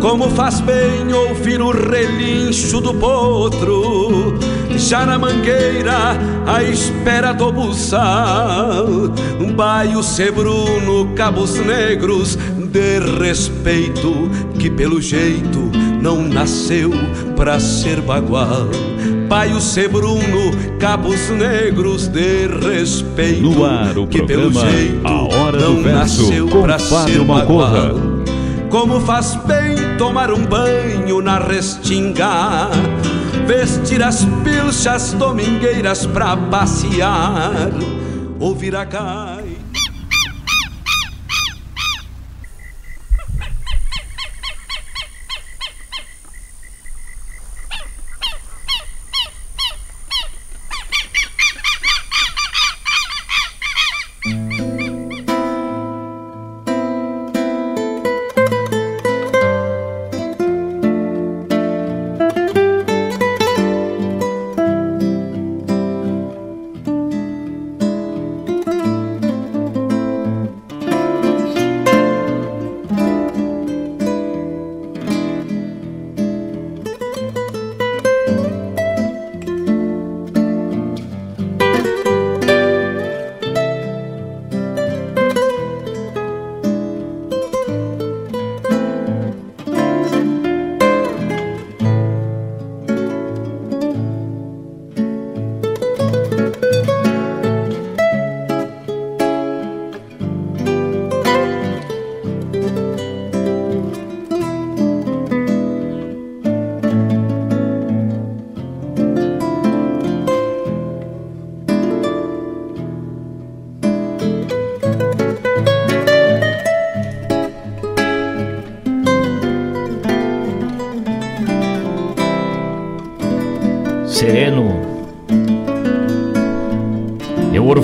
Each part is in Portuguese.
Como faz bem ouvir o relincho do potro, já na mangueira, à espera do buçal. Um baio sebruno, cabos negros, de respeito, que pelo jeito não nasceu pra ser bagual. Baio sebruno, cabos negros, de respeito, no ar, o que pelo jeito a hora não do verso, nasceu com pra Fábio ser Malcorra. bagual. Como faz bem tomar um banho na restinga Vestir as pilchas domingueiras pra passear Ouvir a gaita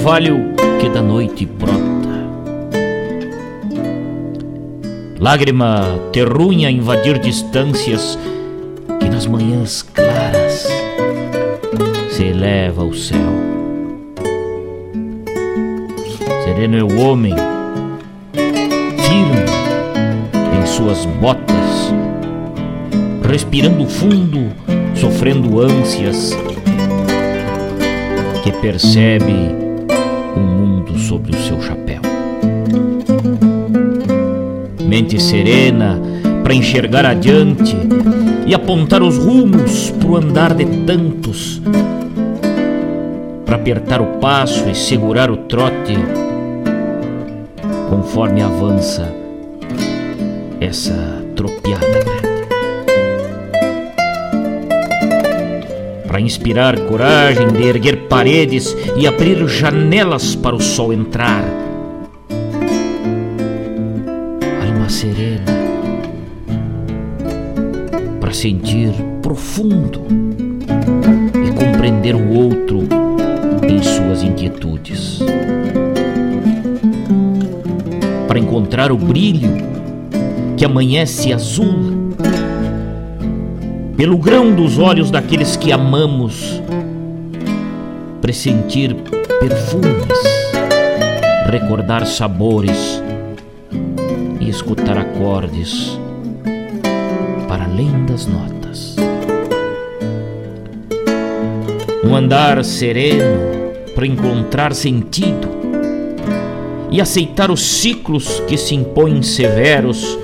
orvalho que da noite brota. Lágrima terrunha invadir distâncias que nas manhãs claras se eleva ao céu. Sereno é o homem, firme em suas botas, respirando fundo, sofrendo ânsias, que percebe Mente serena para enxergar adiante e apontar os rumos pro andar de tantos, para apertar o passo e segurar o trote conforme avança essa tropiada. Para inspirar coragem de erguer paredes e abrir janelas para o sol entrar. Sentir profundo e compreender o outro em suas inquietudes. Para encontrar o brilho que amanhece azul pelo grão dos olhos daqueles que amamos, pressentir perfumes, recordar sabores e escutar acordes além das notas. Um andar sereno para encontrar sentido e aceitar os ciclos que se impõem severos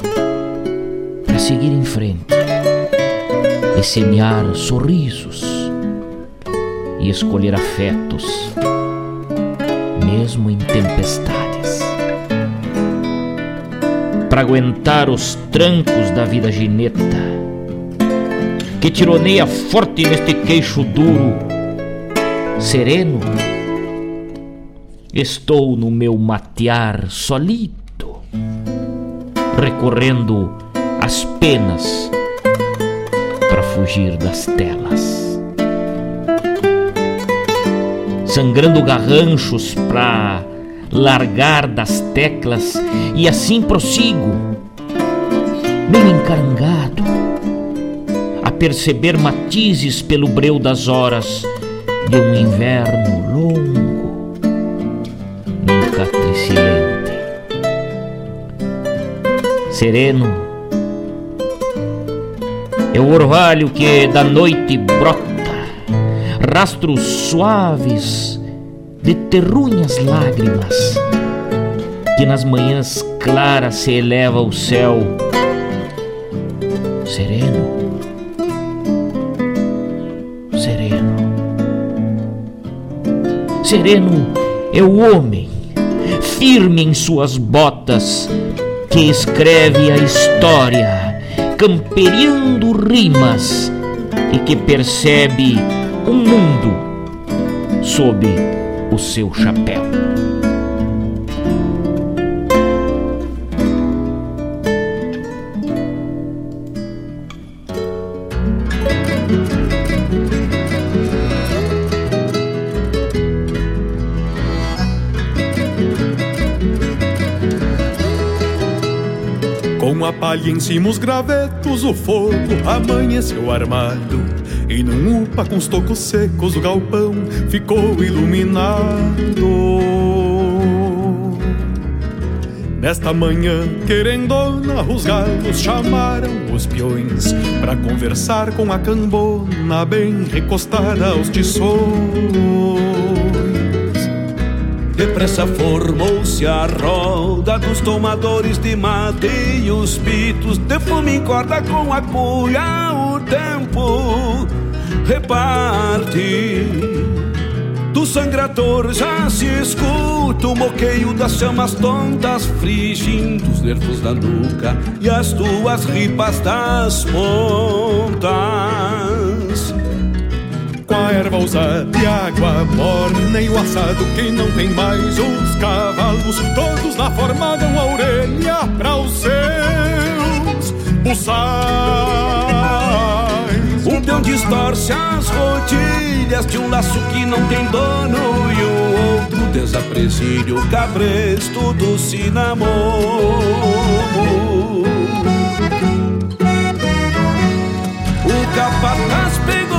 para seguir em frente e semear sorrisos e escolher afetos, mesmo em tempestades. Para aguentar os trancos da vida gineta, que tironeia forte neste queixo duro, sereno, estou no meu matear solito, recorrendo às penas para fugir das telas. Sangrando garranchos pra largar das teclas e assim prossigo, bem encarangado, perceber matizes pelo breu das horas de um inverno longo, nunca tricilente. Sereno é o orvalho que da noite brota, rastros suaves de terrunhas lágrimas, que nas manhãs claras se eleva ao céu. Sereno. Sereno é o homem, firme em suas botas, que escreve a história, camperiando rimas e que percebe um mundo sob o seu chapéu. Palha em cima os gravetos, o fogo amanheceu armado e num upa com os tocos secos o galpão ficou iluminado. Nesta manhã, querendona, os galos chamaram os peões para conversar com a cambona bem recostada aos tições. Depressa formou-se a roda dos tomadores de mate e os pitos de fumo encorda com a cuia o tempo reparte. Do sangrador já se escuta o moqueio das chamas tontas frigindo os nervos da nuca e as tuas ripas das pontas. Erva usada e água morna e o assado que não tem mais os cavalos todos lá formaram a orelha para os seus buçais. Um peão distorce as rodilhas de um laço que não tem dono e o outro desapresílio o cabresto do cinamomo. O capataz pegou o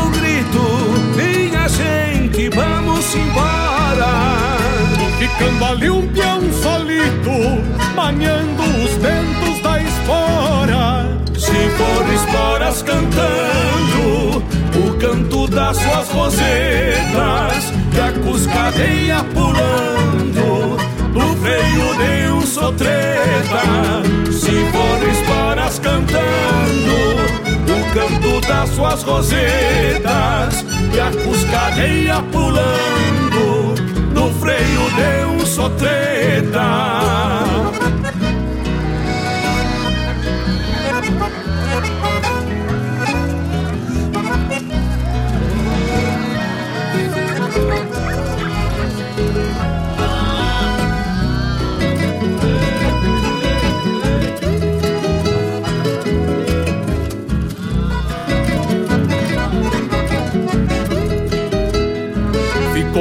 gente, vamos embora. Ficando ali um peão solito, maniando os ventos da espora. Se for esporas cantando o canto das suas rosetas e a cuscadeia pulando no freio de um sotreta. Se for esporas cantando o canto das suas rosetas a cuscadeia pulando no freio de um sotreta.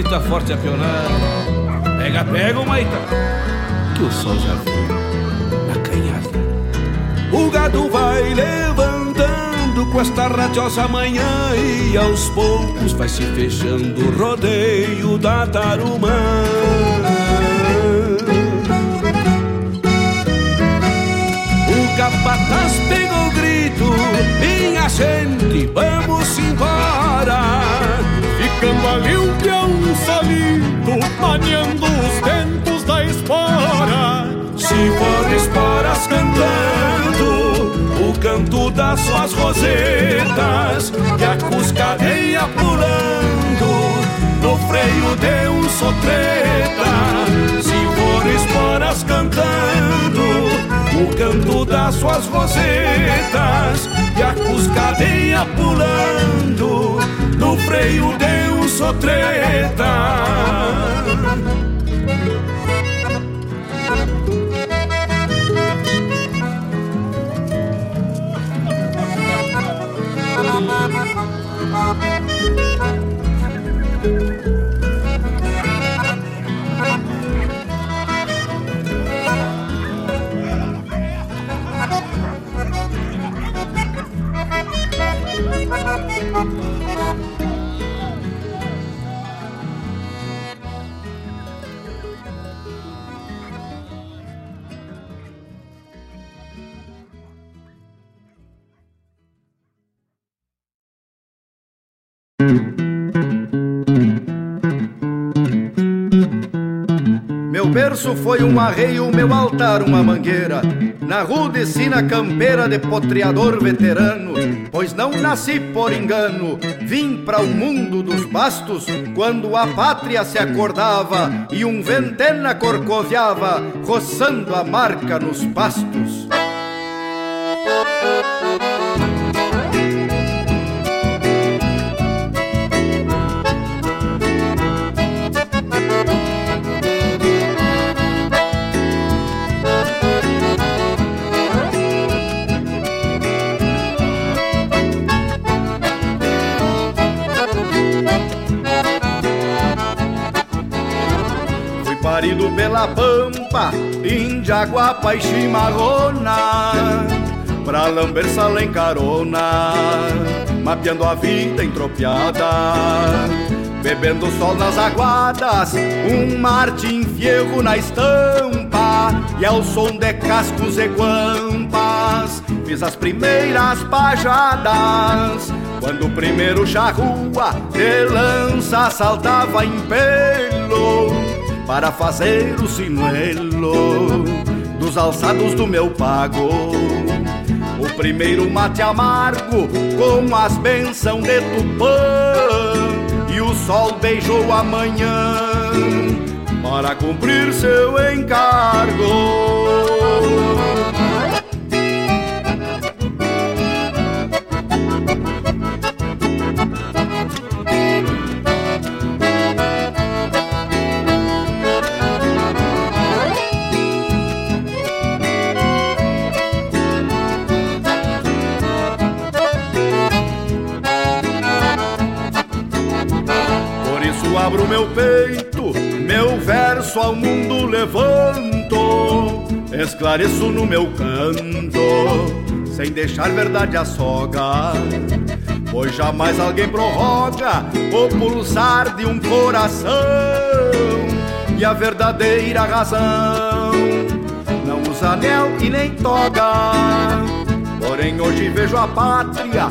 Grita forte a pionada. Pega, pega, Maita. Que o sol já foi na canhada. O gado vai levantando com esta radiosa manhã e aos poucos vai se fechando o rodeio da tarumã. O capataz pegou grito, minha gente, vamos embora. Ficando ali um peão solito, maniando os ventos da espora. Se for esporas cantando o canto das suas rosetas e a cuscadeia pulando no freio de um sotreta. Se for esporas cantando o canto das suas rosetas e a cuscadeia pulando no freio de um sotreta. Meu berço foi um arreio, meu altar uma mangueira. Na rude sina campeira de potreador veterano, pois não nasci por engano, vim para o mundo dos bastos quando a pátria se acordava e um ventena corcoviava, roçando a marca nos pastos. Pela pampa, Indiaguapa e Chimarrona, pra lamber sala em carona, mapeando a vida entropiada, bebendo sol nas aguadas, um Martin Fierro na estampa, e ao som de cascos e guampas, fiz as primeiras pajadas, quando o primeiro charrua de lança saltava em pelo para fazer o sinuelo dos alçados do meu pago. O primeiro mate amargo com as bênçãos de Tupã e o sol beijou a manhã para cumprir seu encargo. Abro meu peito, meu verso ao mundo levanto, esclareço no meu canto, sem deixar verdade a soga. Pois jamais alguém prorroga o pulsar de um coração e a verdadeira razão não usa anel e nem toga. Porém, hoje vejo a pátria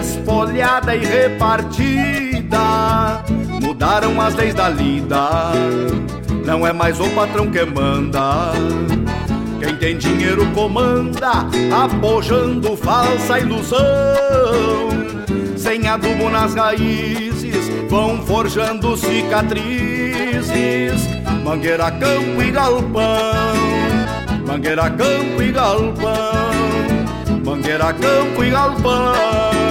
espolhada e repartida mudaram as leis da lida. Não é mais o patrão que manda. Quem tem dinheiro comanda, apojando falsa ilusão. Sem adubo nas raízes, vão forjando cicatrizes. Mangueira, campo e galpão. Mangueira, campo e galpão. Mangueira, campo e galpão.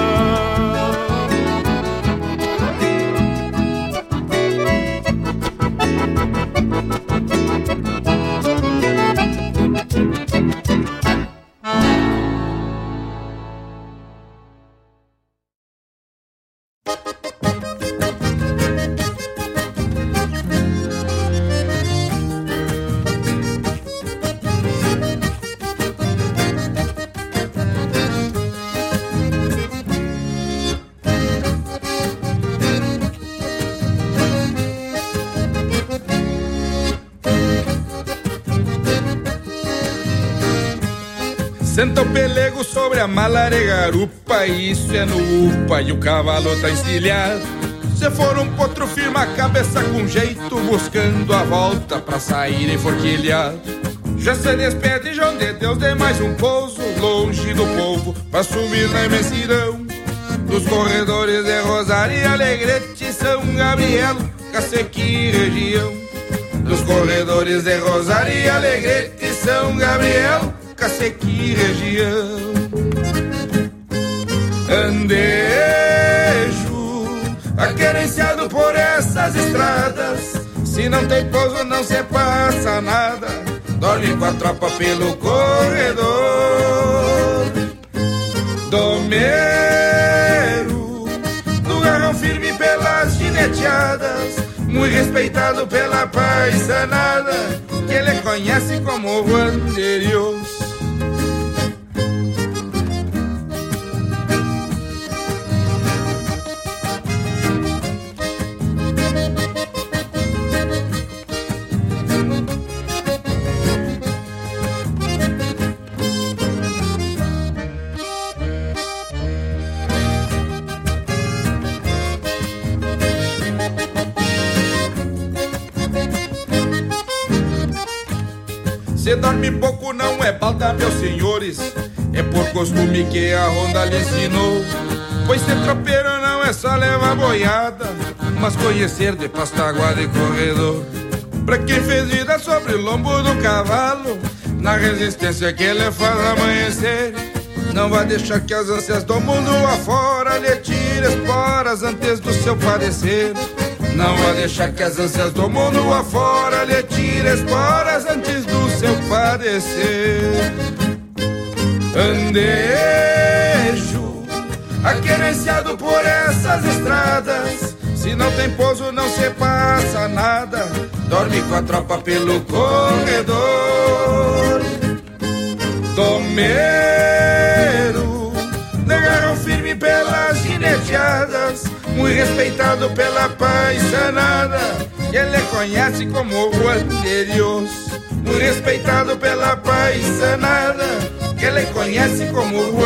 sobre a malarega garupa Isso é no upa e o cavalo tá encilhado Se for um potro firma a cabeça com jeito Buscando a volta pra sair enforquilhado Já se despede João de Deus de mais um pouso longe do povo, pra sumir na imensidão. Dos corredores de Rosário Alegrete, São Gabriel, Cacequi região. Dos corredores de Rosário Alegrete, São Gabriel, Cacequi região. Andejo, aquerenciado por essas estradas. Se não tem pouso, não se passa nada. Dorme com a tropa pelo corredor. Domeiro, no garrão firme pelas gineteadas. Muito respeitado pela paisanada, que ele conhece como Vanderios. Dorme pouco não é balda, meus senhores. É por costume que a ronda lhe ensinou. Pois ser tropeiro não é só levar boiada Mas conhecer de pastaguada e corredor. Pra quem fez vida sobre o lombo do cavalo Na resistência que ele faz amanhecer. Não vai deixar que as ânsias do mundo afora Lhe tire esporas antes do seu padecer não vai deixar que as ânsias do mundo afora lhe tire esporas antes padecer. Andejo, aquerenciado por essas estradas. Se não tem pouso, não se passa nada. Dorme com a tropa pelo corredor. Tomeiro, negaram firme pelas gineteadas muito respeitado pela paisanada, ele conhece como o Anderios. Respeitado pela paisanada, que ele conhece como o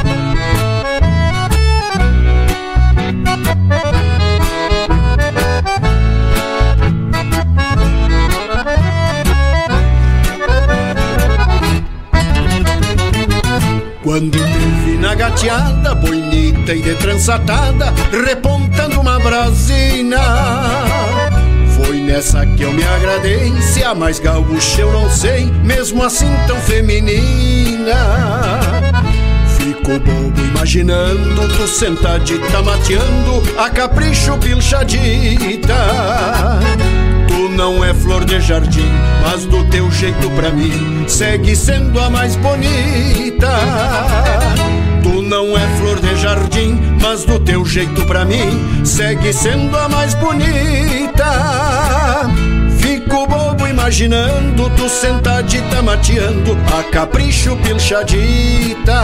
Quando te vi na gateada, bonita e de trançatada, repontando uma brasina. Foi nessa que eu me agradei, se a mais gaúcha eu não sei, mesmo assim tão feminina. Fico bobo imaginando tu sentadita mateando, a capricho pilchadita. Não é flor de jardim, mas do teu jeito pra mim segue sendo a mais bonita. Tu não é flor de jardim, mas do teu jeito pra mim segue sendo a mais bonita. Fico bobo imaginando imaginando tu sentadita mateando a capricho pilchadita.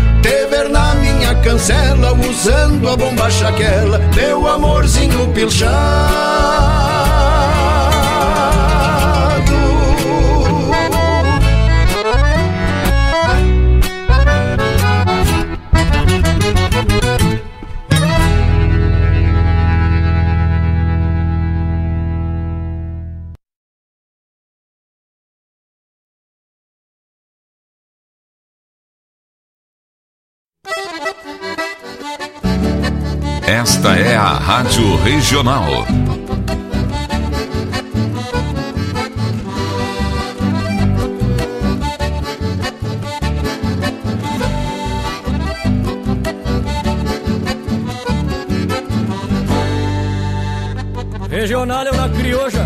Te ver na minha cancela, usando a bomba chaquela, meu amorzinho pilchado. Esta é a Rádio Regional. Regional é uma crioja,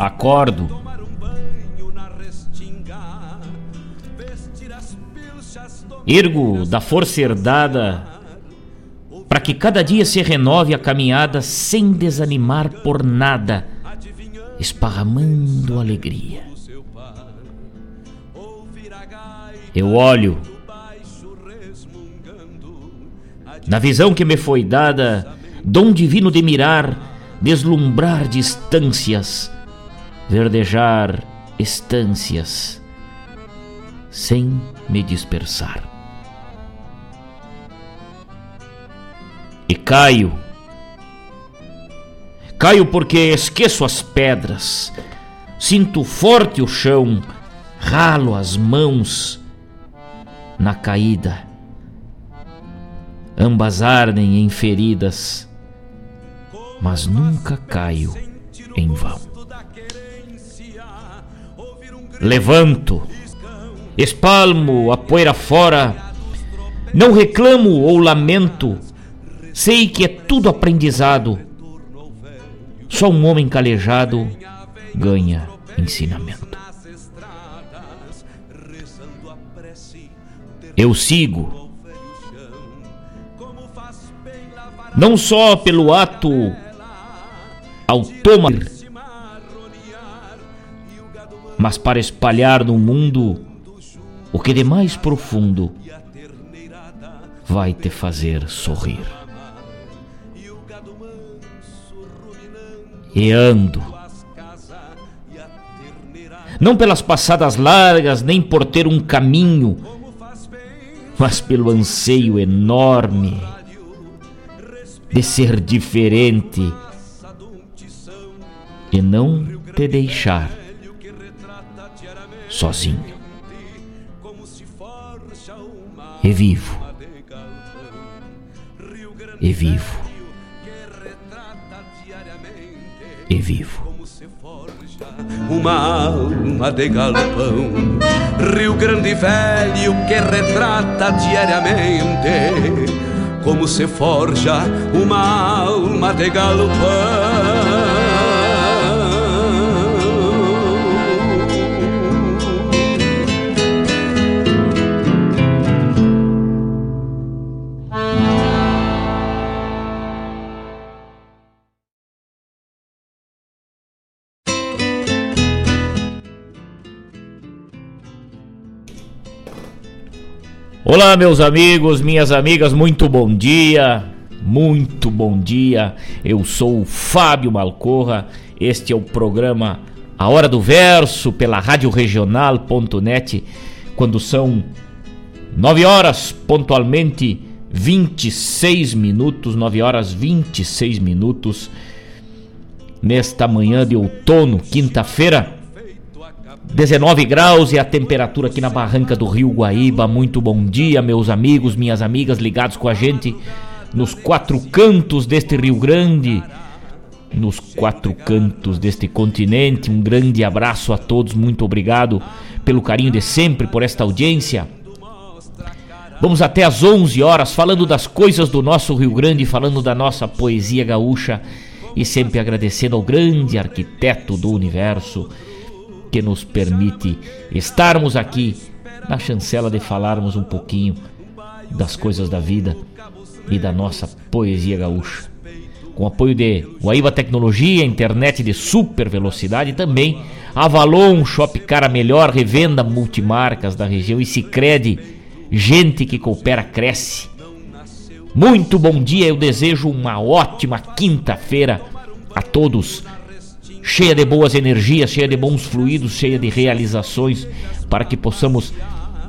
Acordo. Ergo da força herdada para que cada dia se renove a caminhada sem desanimar por nada, esparramando alegria. Eu olho na visão que me foi dada, dom divino de mirar, deslumbrar distâncias verdejar estâncias sem me dispersar. E caio, caio porque esqueço as pedras, sinto forte o chão, ralo as mãos na caída. Ambas ardem em feridas, mas nunca caio em vão. Levanto, espalmo a poeira fora, não reclamo ou lamento, sei que é tudo aprendizado. Só um homem calejado ganha ensinamento. Eu sigo, não só pelo ato autômato mas para espalhar no mundo o que de mais profundo vai te fazer sorrir. E ando, não pelas passadas largas, nem por ter um caminho, mas pelo anseio enorme de ser diferente e não te deixar sozinho. E vivo. E vivo. E vivo uma alma de galpão. Rio Grande Velho que retrata diariamente como se forja uma alma de galpão. Olá, meus amigos, minhas amigas, muito bom dia, muito bom dia. Eu sou o Fábio Malcorra. Este é o programa A Hora do Verso pela Rádio Regional.net, quando são 9 horas pontualmente 26 minutos, 9 horas 26 minutos nesta manhã de outono, quinta-feira. 19 graus e a temperatura aqui na barranca do Rio Guaíba. Muito bom dia, meus amigos, minhas amigas ligados com a gente nos quatro cantos deste Rio Grande, nos quatro cantos deste continente. Um grande abraço a todos, muito obrigado pelo carinho de sempre, por esta audiência. Vamos até às 11 horas falando das coisas do nosso Rio Grande, falando da nossa poesia gaúcha e sempre agradecendo ao grande arquiteto do universo que nos permite estarmos aqui na chancela de falarmos um pouquinho das coisas da vida e da nossa poesia gaúcha. Com apoio de Guaíba Tecnologia, internet de super velocidade e também Avalon, Shop Cara Melhor, revenda multimarcas da região e Sicredi, gente que coopera cresce. Muito bom dia, eu desejo uma ótima quinta-feira a todos cheia de boas energias, cheia de bons fluidos, cheia de realizações, para que possamos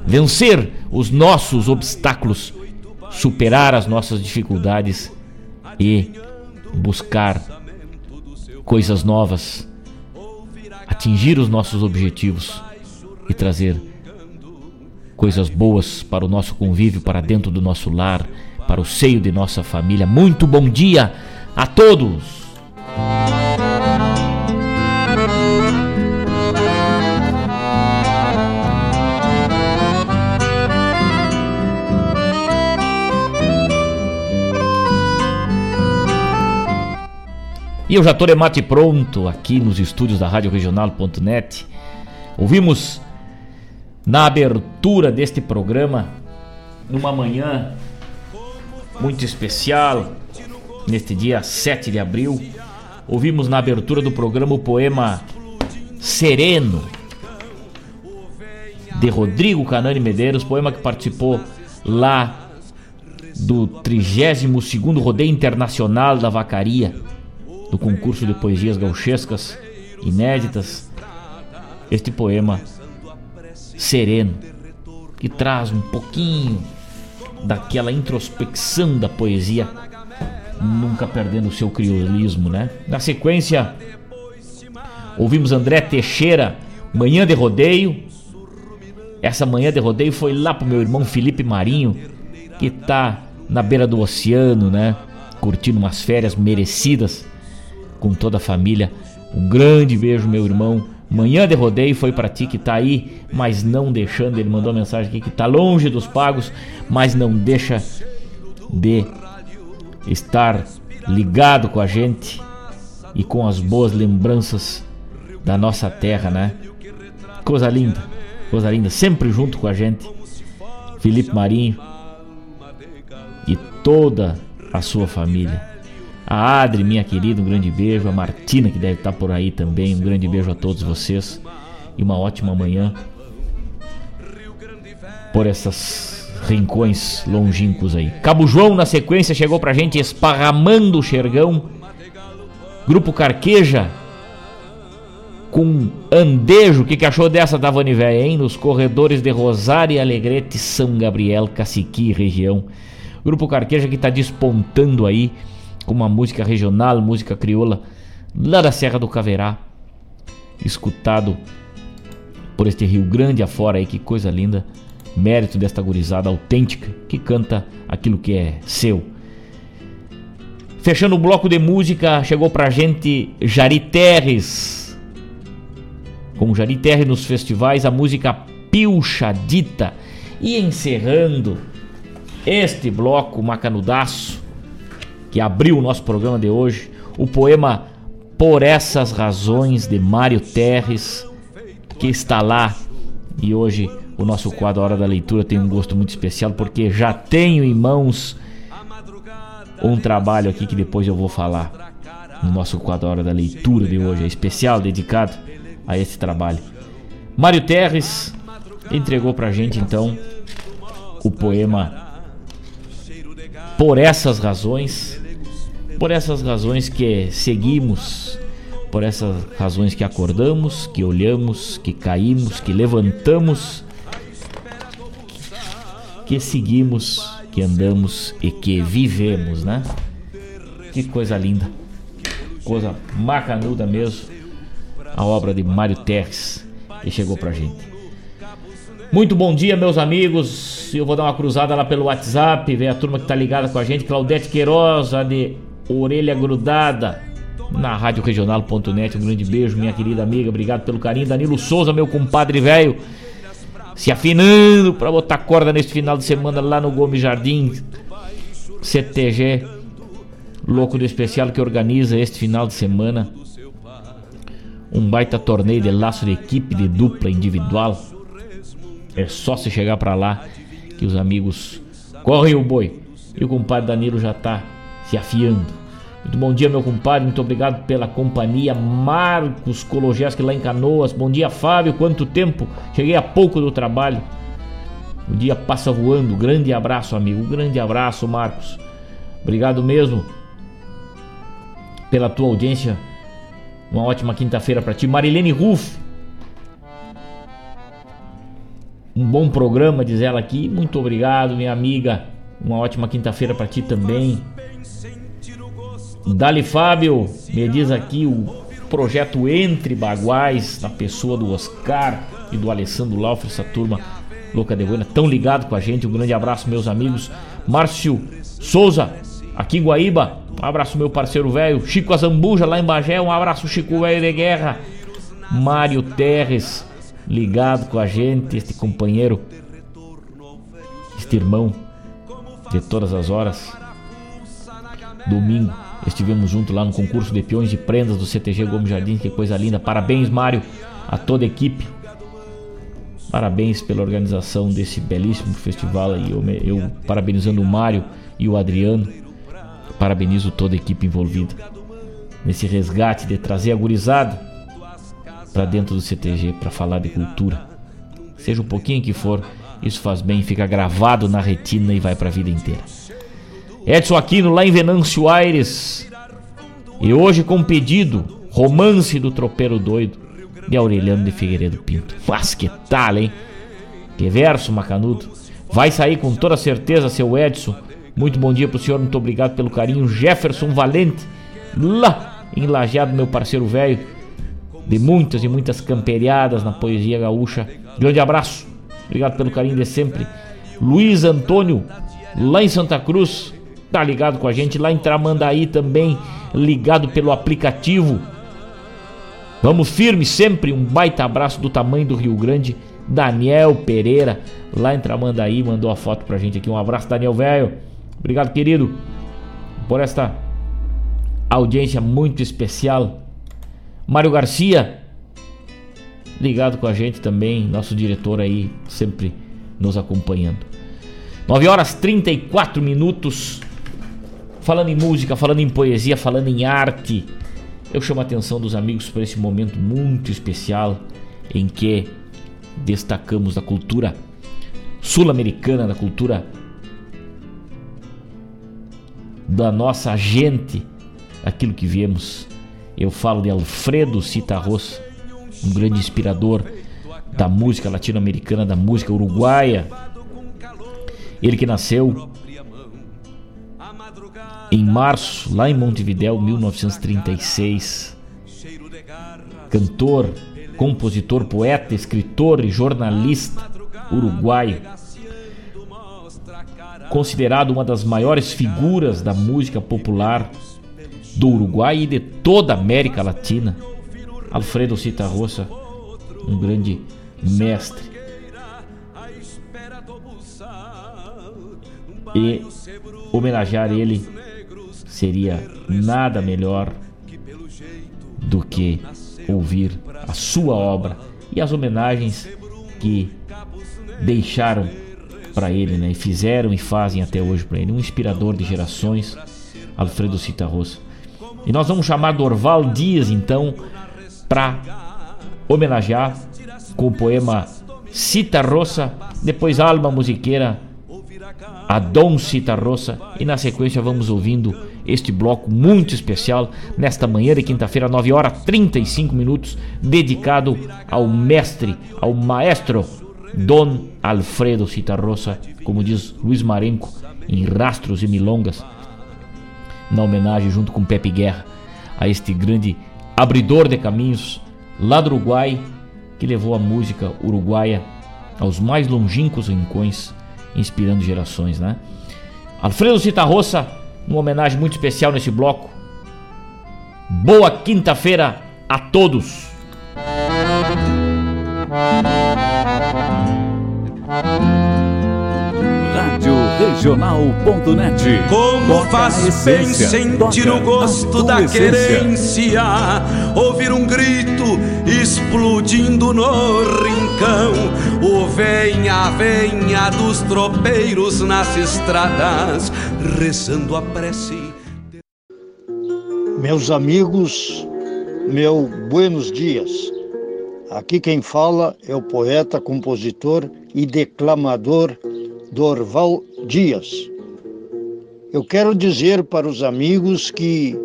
vencer os nossos obstáculos, superar as nossas dificuldades e buscar coisas novas, atingir os nossos objetivos e trazer coisas boas para o nosso convívio, para dentro do nosso lar, para o seio de nossa família. Muito bom dia a todos! E eu já tô de mate pronto aqui nos estúdios da Rádio Regional.net. Ouvimos na abertura deste programa, numa manhã muito especial, neste dia 7 de abril, ouvimos na abertura do programa o poema Sereno, de Rodrigo Canani Medeiros, poema que participou lá do 32º Rodeio Internacional da Vacaria do concurso de poesias gauchescas inéditas, este poema sereno, que traz um pouquinho daquela introspecção da poesia, nunca perdendo o seu criolismo, né? Na sequência, ouvimos André Teixeira, Manhã de Rodeio. Essa manhã de rodeio foi lá pro meu irmão Felipe Marinho, que tá na beira do oceano, né? Curtindo umas férias merecidas com toda a família. Um grande beijo, meu irmão. Manhã de rodeio foi para ti que tá aí, mas não deixando. Ele mandou mensagem aqui que tá longe dos pagos, mas não deixa de estar ligado com a gente e com as boas lembranças da nossa terra, né? Coisa linda, coisa linda, sempre junto com a gente. Felipe Marinho e toda a sua família. A Adri, minha querida, um grande beijo. A Martina, que deve estar por aí também, um grande beijo a todos vocês. E uma ótima manhã por essas rincões longínquos aí. Cabo João, na sequência, chegou pra gente esparramando o xergão. Grupo Carqueja. com Andejo. O que, que achou dessa, Davani Véia, hein? Nos corredores de Rosário e Alegrete, São Gabriel, Caciqui, região. Grupo Carqueja que está despontando aí uma música regional, música crioula, lá da Serra do Caverá. Escutado por este Rio Grande afora aí, que coisa linda. Mérito desta gurizada autêntica que canta aquilo que é seu. Fechando o bloco de música, chegou pra gente Jari Terres. Com Jari Terres nos festivais, a música Pilchadita. E encerrando este bloco macanudaço que abriu o nosso programa de hoje, o poema Por essas razões de Mário Terres, que está lá. E hoje o nosso quadro Hora da Leitura tem um gosto muito especial porque já tenho em mãos um trabalho aqui que depois eu vou falar no nosso quadro Hora da Leitura de hoje, é especial, dedicado a esse trabalho. Mário Terres entregou pra gente então o poema Por essas razões, por essas razões que seguimos, por essas razões que acordamos, que olhamos, que caímos, que levantamos, que seguimos que andamos e que vivemos, né? Que coisa linda, coisa macanuda mesmo, a obra de Mário Terres que chegou pra gente. Muito bom dia, meus amigos. Eu vou dar uma cruzada lá pelo WhatsApp, ver a turma que tá ligada com a gente. Claudete Queiroz, a de Orelha Grudada, na Rádio Regional.net. Um grande beijo, minha querida amiga. Obrigado pelo carinho. Danilo Souza, meu compadre velho se afinando para botar corda neste final de semana lá no Gomes Jardim CTG Louco do Especial que organiza este final de semana um baita torneio de laço de equipe, de dupla, individual. É só se chegar para lá que os amigos correm o boi. E o compadre Danilo já tá se afiando. Muito bom dia, meu compadre. Muito obrigado pela companhia. Marcos Kologeski lá em Canoas. Bom dia, Fábio. Quanto tempo? Cheguei há pouco do trabalho. O dia passa voando. Grande abraço, amigo. Grande abraço, Marcos. Obrigado mesmo pela tua audiência. Uma ótima quinta-feira para ti. Marilene Ruff. Um bom programa, diz ela aqui. Muito obrigado, minha amiga. Uma ótima quinta-feira para ti também. Dali Fábio me diz aqui o projeto Entre Baguais, na pessoa do Oscar e do Alessandro Laufre, essa turma louca de Buena, tão ligado com a gente. Um grande abraço, meus amigos. Márcio Souza, aqui em Guaíba. Um abraço, meu parceiro velho. Chico Azambuja, lá em Bagé. Um abraço, Chico Velho de Guerra. Mário Terres, ligado com a gente. Este companheiro, este irmão de todas as horas. Domingo, Estivemos juntos lá no concurso de peões e prendas do CTG Gomes Jardim, que coisa linda. Parabéns, Mário, a toda a equipe. Parabéns pela organização desse belíssimo festival aí. Eu, eu parabenizando o Mário e o Adriano. Parabenizo toda a equipe envolvida nesse resgate de trazer a gurizada para dentro do CTG para falar de cultura. Seja um pouquinho que for, isso faz bem, fica gravado na retina e vai para a vida inteira. Edson Aquino lá em Venâncio Aires. E hoje com pedido, romance do tropeiro doido de Aureliano de Figueiredo Pinto. Mas que tal, hein? Que verso, macanudo. Vai sair com toda certeza, seu Edson. Muito bom dia pro senhor, muito obrigado pelo carinho. Jefferson Valente, lá em Lajeado, meu parceiro velho. De muitas e muitas camperiadas na poesia gaúcha. Grande abraço. Obrigado pelo carinho de sempre. Luiz Antônio, lá em Santa Cruz tá ligado com a gente lá em Tramandaí também, ligado pelo aplicativo. Vamos firme sempre, um baita abraço do tamanho do Rio Grande. Daniel Pereira, lá em Tramandaí, mandou a foto pra gente aqui. Um abraço, Daniel Velho. Obrigado, querido, por esta audiência muito especial. Mário Garcia, ligado com a gente também, nosso diretor aí, sempre nos acompanhando. 9 horas 34 minutos. Falando em música, falando em poesia, falando em arte, eu chamo a atenção dos amigos para esse momento muito especial em que destacamos a cultura sul-americana, da cultura da nossa gente, aquilo que vemos. Eu falo de Alfredo Citarros, um grande inspirador da música latino-americana, da música uruguaia. Ele que nasceu em março, lá em Montevidéu, 1936. Cantor, compositor, poeta, escritor e jornalista uruguaio. Considerado uma das maiores figuras da música popular do Uruguai e de toda a América Latina. Alfredo Citarrosa, um grande mestre. E homenagear ele seria nada melhor do que ouvir a sua obra e as homenagens que deixaram para ele, né? E fizeram e fazem até hoje para ele. Um inspirador de gerações, Alfredo Citarrosa. E nós vamos chamar Dorval Dias então para homenagear com o poema Citarrosa, depois Alma Musiqueira a Dom Citarrosa e na sequência vamos ouvindo este bloco muito especial nesta manhã de quinta-feira, 9 horas 35 minutos, dedicado ao mestre, ao maestro Dom Alfredo Citarrosa, como diz Luiz Marenco em Rastros e Milongas, na homenagem junto com Pepe Guerra a este grande abridor de caminhos lá do Uruguai que levou a música uruguaia aos mais longínquos rincões, inspirando gerações, né? Alfredo Citarrosa uma homenagem muito especial nesse bloco. Boa quinta-feira a todos! Regional.net Como faz bem sentir o gosto da querência, ouvir um grito explodindo no rincão, o venha, venha dos tropeiros nas estradas, rezando a prece. Meus amigos, meu buenos dias. Aqui quem fala é o poeta, compositor e declamador Dorval Dias. Eu quero dizer para os amigos que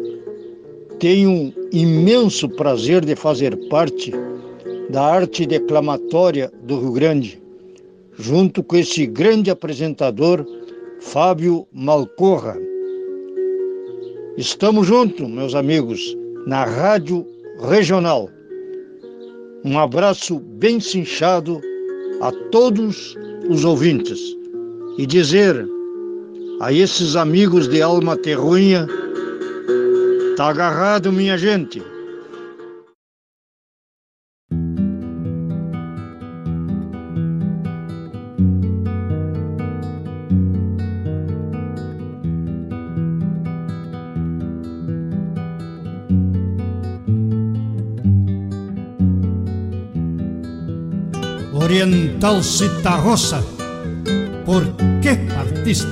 tenho imenso prazer de fazer parte da arte declamatória do Rio Grande, junto com esse grande apresentador, Fábio Malcorra. Estamos juntos, meus amigos, na Rádio Regional. Um abraço bem cinchado a todos os ouvintes e dizer a esses amigos de alma terruinha: tá agarrado, minha gente. Oriental Citarrosa ¿por qué partiste?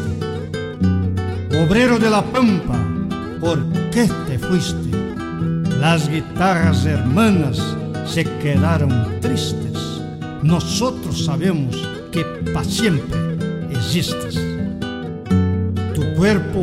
Obrero de la Pampa, ¿por qué te fuiste? Las guitarras hermanas se quedaron tristes. Nosotros sabemos que para siempre existes. Tu cuerpo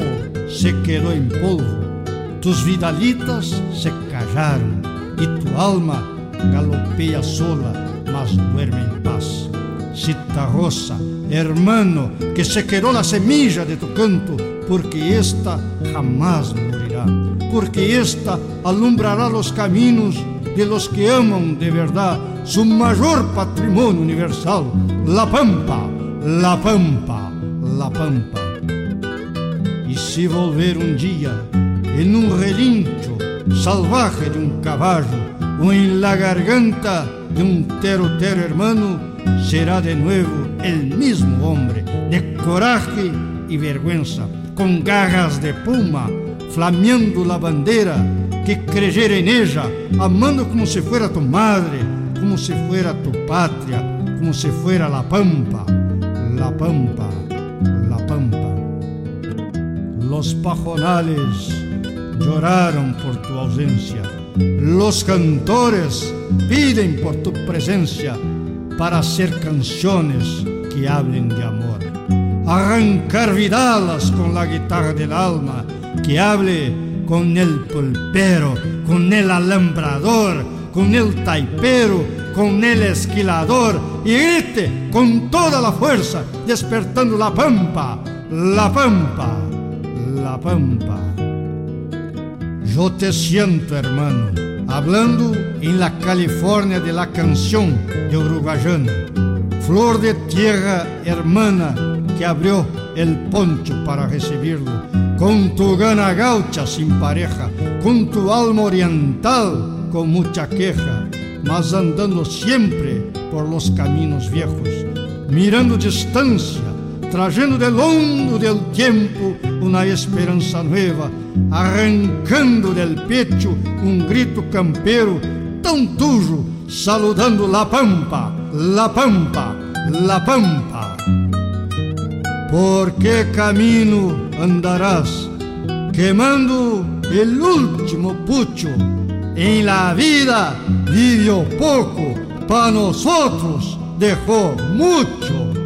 se quedó en polvo, tus vidalitas se callaron y tu alma galopea sola, mas duerme en paz. Citarrosa, hermano, que se quedó la semilla de tu canto, porque esta jamás morirá, porque esta alumbrará los caminos de los que aman de verdad su mayor patrimonio universal, la pampa, la pampa, la pampa. Y si volver un día en un relincho salvaje de un caballo o en la garganta de un tero-tero hermano, será de nuevo el mismo hombre, de coraje y vergüenza, con garras de puma, flameando la bandera, que creyera en ella, amando como si fuera tu madre, como si fuera tu patria, como si fuera la pampa, la pampa, la pampa. Los pajonales lloraron por tu ausencia, los cantores piden por tu presencia, para hacer canciones que hablen de amor. Arrancar vidalas con la guitarra del alma, que hable con el pulpero, con el alambrador, con el taipero, con el esquilador y grite con toda la fuerza, despertando la pampa, la pampa, la pampa. Yo te siento, hermano, hablando en la California de la canción de Uruguayana, flor de tierra hermana que abrió el poncho para recibirlo, con tu gana gaucha sin pareja, con tu alma oriental con mucha queja, mas andando siempre por los caminos viejos, mirando distancia, trayendo de longo del tiempo una esperanza nueva, arrancando del pecho un grito campero tão tuyo, saludando la pampa, la pampa, la pampa. ¿Por qué camino andarás quemando el último pucho? En la vida vivió poco, para nosotros dejó mucho.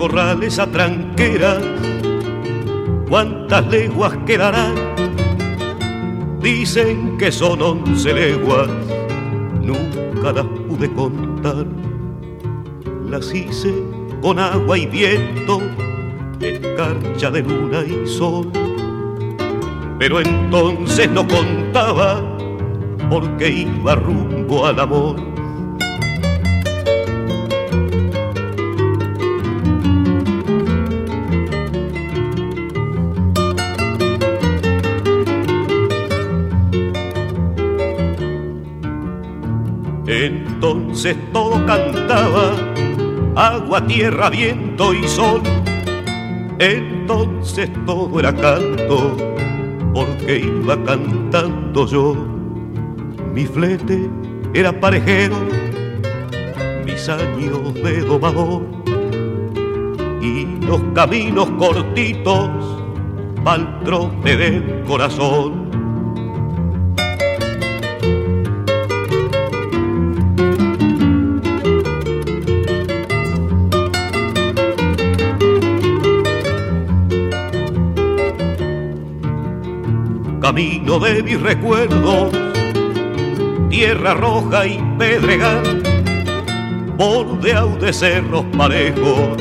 De corrales a tranqueras, ¿cuántas leguas quedarán? Dicen que son once leguas, nunca las pude contar. Las hice con agua y viento, escarcha de luna y sol. Pero entonces no contaba porque iba rumbo al amor Entonces todo cantaba, agua, tierra, viento y sol. Entonces todo era canto, porque iba cantando yo. Mi flete era parejero, mis años de domador. Y los caminos cortitos, pa'l trote del corazón de mis recuerdos, tierra roja y pedregal, bordeado de cerros parejos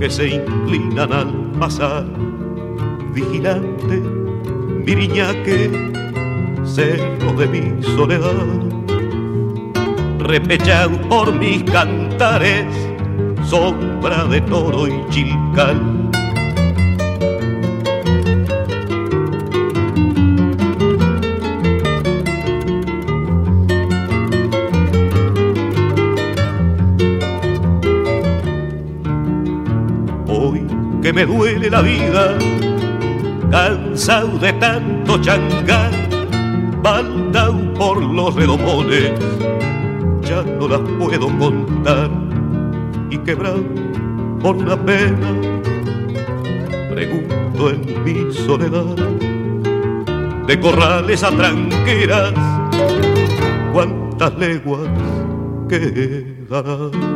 que se inclinan al pasar, vigilante, miriñaque, cerro de mi soledad, repechado por mis cantares, sombra de toro y chilcal la vida, cansado de tanto changar, baldao por los redomones, ya no las puedo contar y quebrado por una pena, pregunto en mi soledad, de corrales a tranqueras, cuántas leguas quedarán.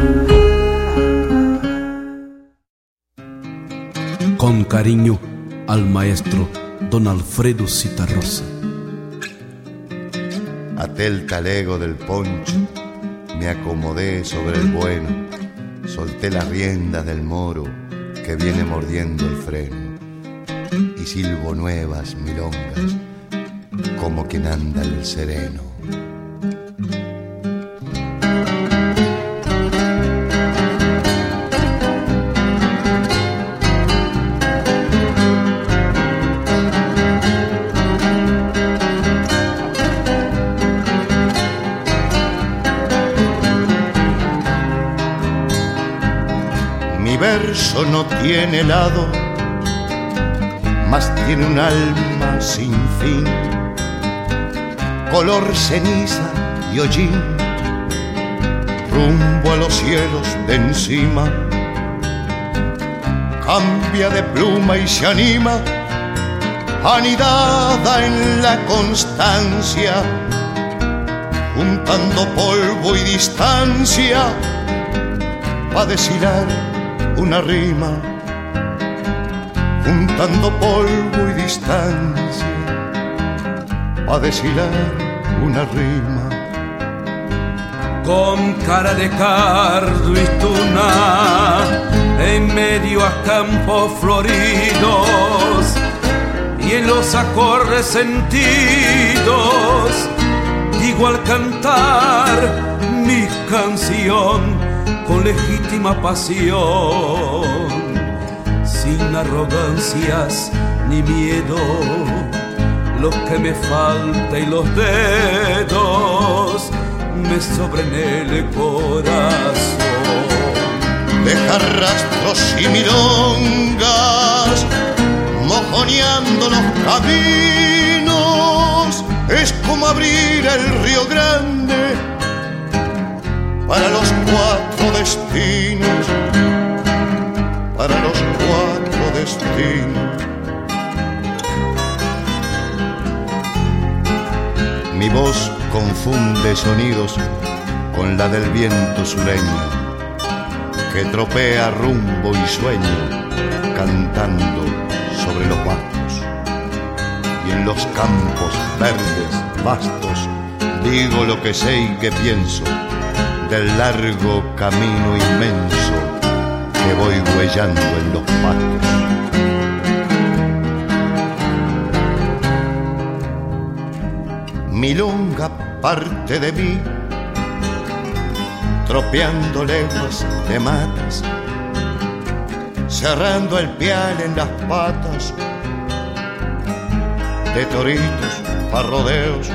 Con cariño al maestro don Alfredo Citarrosa. Até el talego del poncho, me acomodé sobre el bueno, solté las riendas del moro que viene mordiendo el freno y silbo nuevas milongas como quien anda el sereno. Tiene lado, mas tiene un alma sin fin, color ceniza y hollín, rumbo a los cielos de encima, cambia de pluma y se anima, anidada en la constancia, juntando polvo y distancia, a deshilar una rima, juntando polvo y distancia, a deshilar una rima. Con cara de cardo y tuna, en medio a campos floridos, y en los acordes sentidos, digo al cantar mi canción con legítima pasión, arrogancias ni miedo, lo que me falta y los dedos me sobren el corazón. Deja rastros y milongas, mojoneando los caminos, es como abrir el río grande para los cuatro destinos, para los cuatro Mi voz confunde sonidos con la del viento sureño, que tropea rumbo y sueño cantando sobre los bancos. Y en los campos verdes, vastos, digo lo que sé y que pienso del largo camino inmenso que voy huellando en los pastos. Milonga parte de mí, tropeando leguas de matas, cerrando el pial en las patas de toritos para rodeos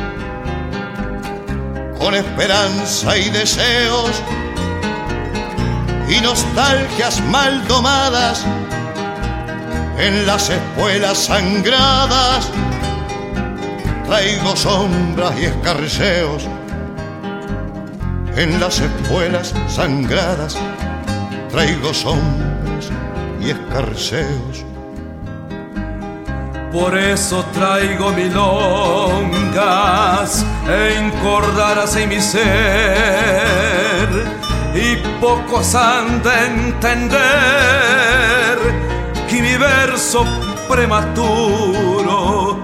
con esperanza y deseos y nostalgias mal domadas en las espuelas sangradas. Traigo sombras y escarceos en las espuelas sangradas. Traigo sombras y escarceos. Por eso traigo milongas encordadas en mi ser y pocos han de entender que mi verso prematuro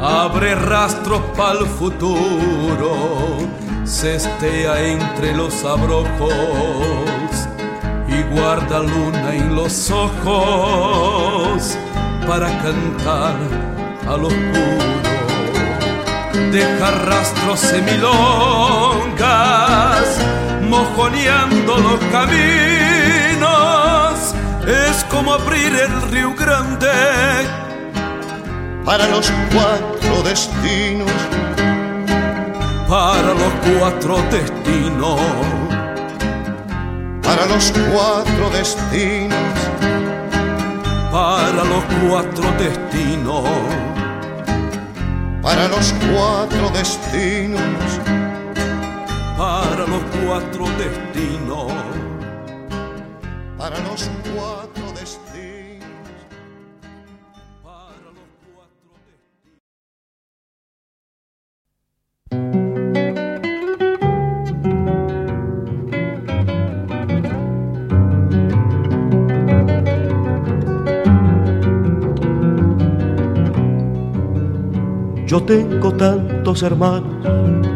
abre rastros para el futuro, se estea entre los abrojos y guarda luna en los ojos para cantar al oscuro. Deja rastros semilongas, mojoneando los caminos. Es como abrir el río grande para los cuatro destinos. Para los cuatro destinos. Para los cuatro destinos para los cuatro destinos. Para los cuatro destinos. Para los cuatro destinos. Para los cuatro destinos. Para los cuatro destinos. Yo tengo tantos hermanos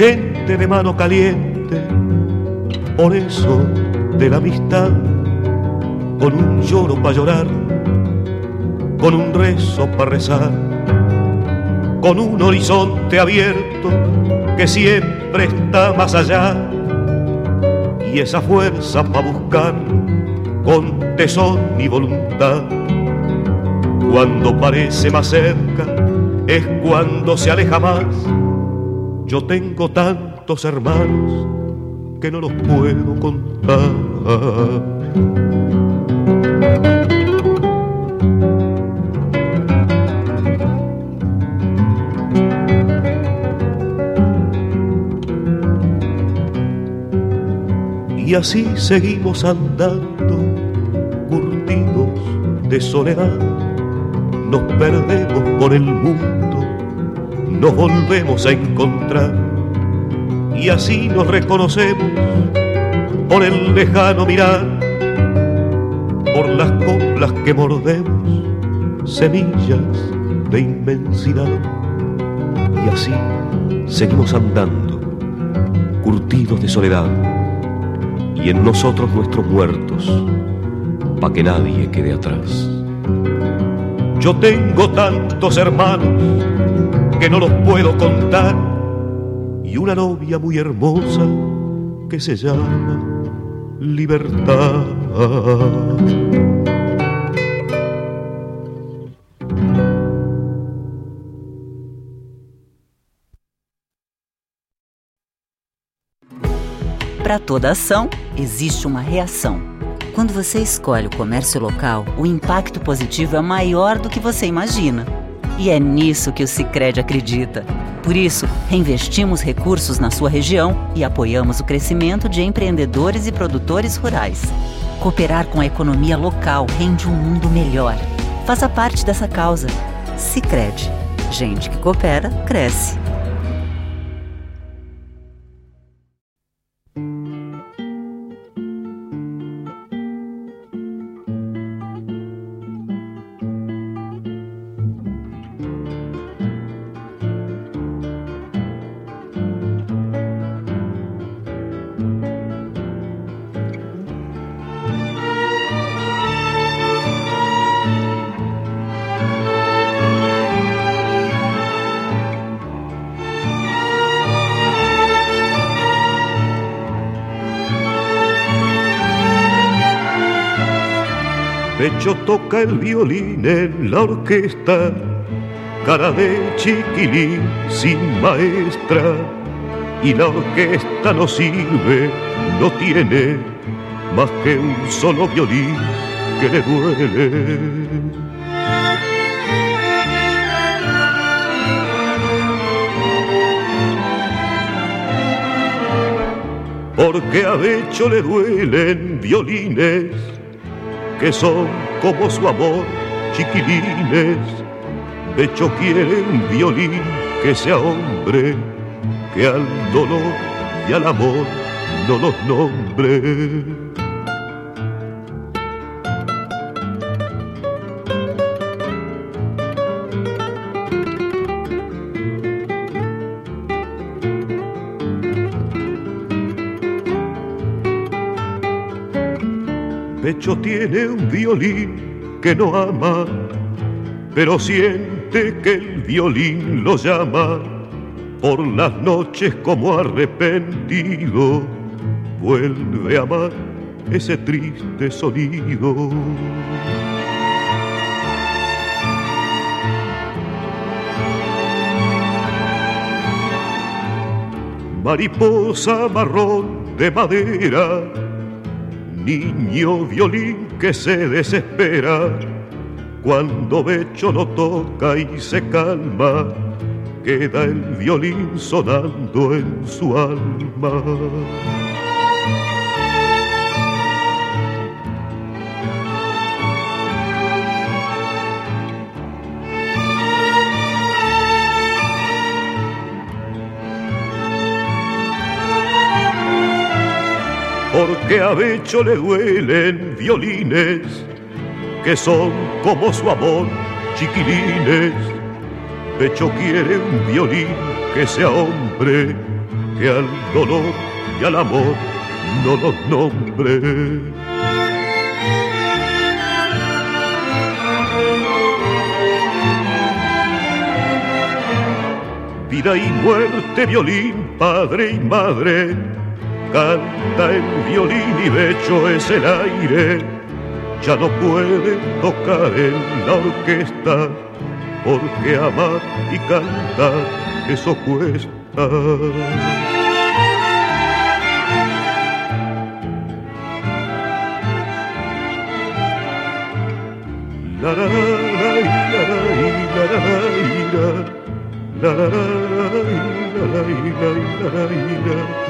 Gente de mano caliente, por eso de la amistad, con un lloro para llorar, con un rezo para rezar, con un horizonte abierto que siempre está más allá y esa fuerza para buscar con tesón y voluntad. Cuando parece más cerca es cuando se aleja más. Yo tengo tantos hermanos que no los puedo contar. Y así seguimos andando, curtidos de soledad. Nos perdemos por el mundo, nos volvemos a encontrar. y así nos reconocemos por el lejano mirar, por las coplas que mordemos, semillas de inmensidad. Y así seguimos andando, curtidos de soledad, y en nosotros nuestros muertos, pa' que nadie quede atrás. Yo tengo tantos hermanos que no los puedo contar, y una novia muy hermosa que se llama libertad. Para toda ação, existe uma reação. Quando você escolhe o comércio local, o impacto positivo é maior do que você imagina. E é nisso que o Sicredi acredita. Por isso, reinvestimos recursos na sua região e apoiamos o crescimento de empreendedores e produtores rurais. Cooperar com a economia local rende um mundo melhor. Faça parte dessa causa. Sicredi. Gente que coopera, cresce. Toca el violín en la orquesta, cara de chiquilín sin maestra. Y la orquesta no sirve, no tiene más que un solo violín que le duele. Porque a Becho le duelen violines que son como su amor, chiquilines. Becho quiere un violín que sea hombre, que al dolor y al amor no los nombre. Pecho tiene un violín que no ama, pero siente que el violín lo llama. Por las noches como arrepentido, vuelve a amar ese triste sonido. Mariposa marrón de madera, niño violín que se desespera cuando Becho no toca y se calma, queda el violín sonando en su alma. Porque a Becho le duelen violines que son como su amor, chiquilines. Becho quiere un violín que sea hombre, que al dolor y al amor no los nombre. Vida y muerte, violín, padre y madre, canta el violín y Becho es el aire. Ya no puede tocar en la orquesta, porque amar y cantar eso cuesta. La la la la la la la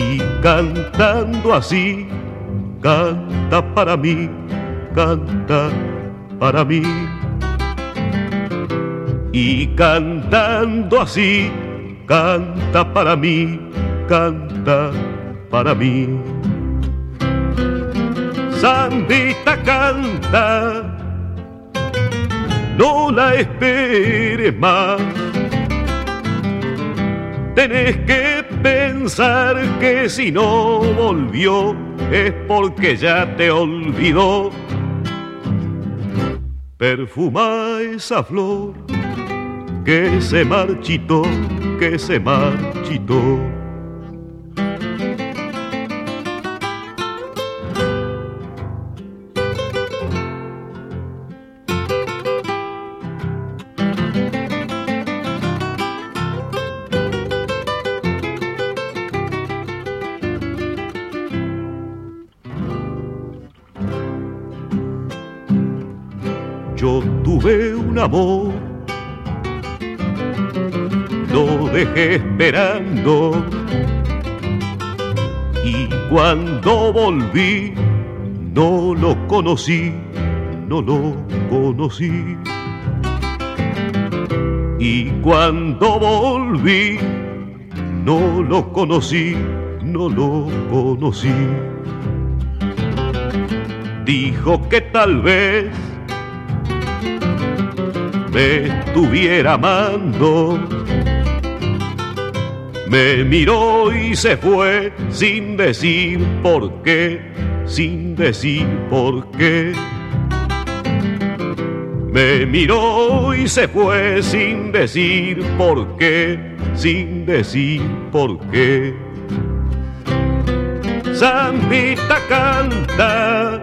Y cantando así, canta para mí, canta para mí. Y cantando así, canta para mí, canta para mí. Sandita canta, no la esperes más. Tenés que pensar que si no volvió es porque ya te olvidó. Perfuma esa flor que se marchitó, que se marchitó. Amor, lo dejé esperando y cuando volví no lo conocí, no lo conocí. Y cuando volví no lo conocí, no lo conocí. Dijo que tal vez me estuviera amando. Me miró y se fue sin decir por qué, sin decir por qué. Me miró y se fue sin decir por qué, sin decir por qué. Zambita canta,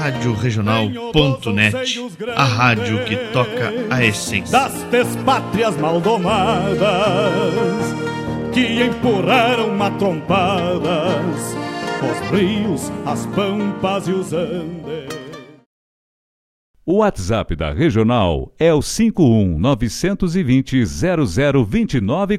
Rádio Regional.net, a rádio que toca a essência. Das despátrias maldomadas que empurraram matrompadas os rios, as pampas e os andes. O WhatsApp da Regional é o 51 920 0029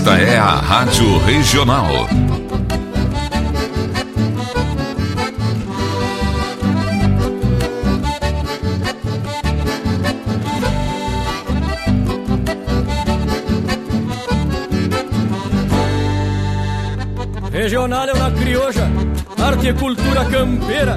Esta é a Rádio Regional. Regional é uma crioja, arte e cultura campeira,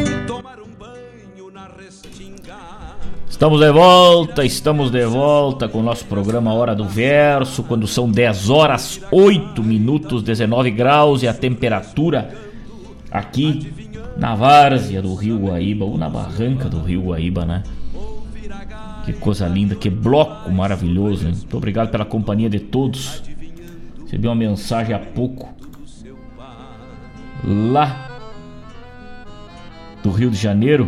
Estamos de volta, estamos de volta com o nosso programa Hora do Verso, quando são 10 horas 8 minutos, 19 graus e a temperatura aqui na várzea do Rio Guaíba, ou na barranca do Rio Guaíba, né? Que coisa linda, que bloco maravilhoso, hein? Muito obrigado pela companhia de todos. Recebi uma mensagem há pouco lá do Rio de Janeiro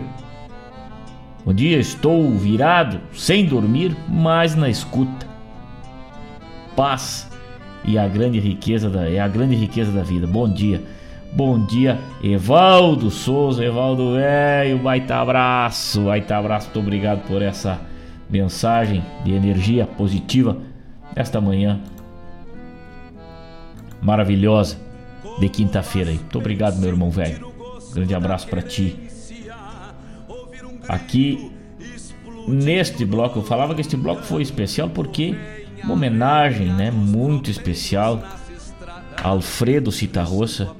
Bom dia, estou virado, sem dormir, mas na escuta. Paz e a grande riqueza da é a grande riqueza da vida. Bom dia. Bom dia, Evaldo Souza, Evaldo velho, baita abraço, baita abraço, muito obrigado por essa mensagem de energia positiva esta manhã maravilhosa de quinta-feira. Muito obrigado, meu irmão velho. Grande abraço para ti aqui neste bloco. Eu falava que este bloco foi especial porque uma homenagem, né, muito especial a Alfredo Citarroça.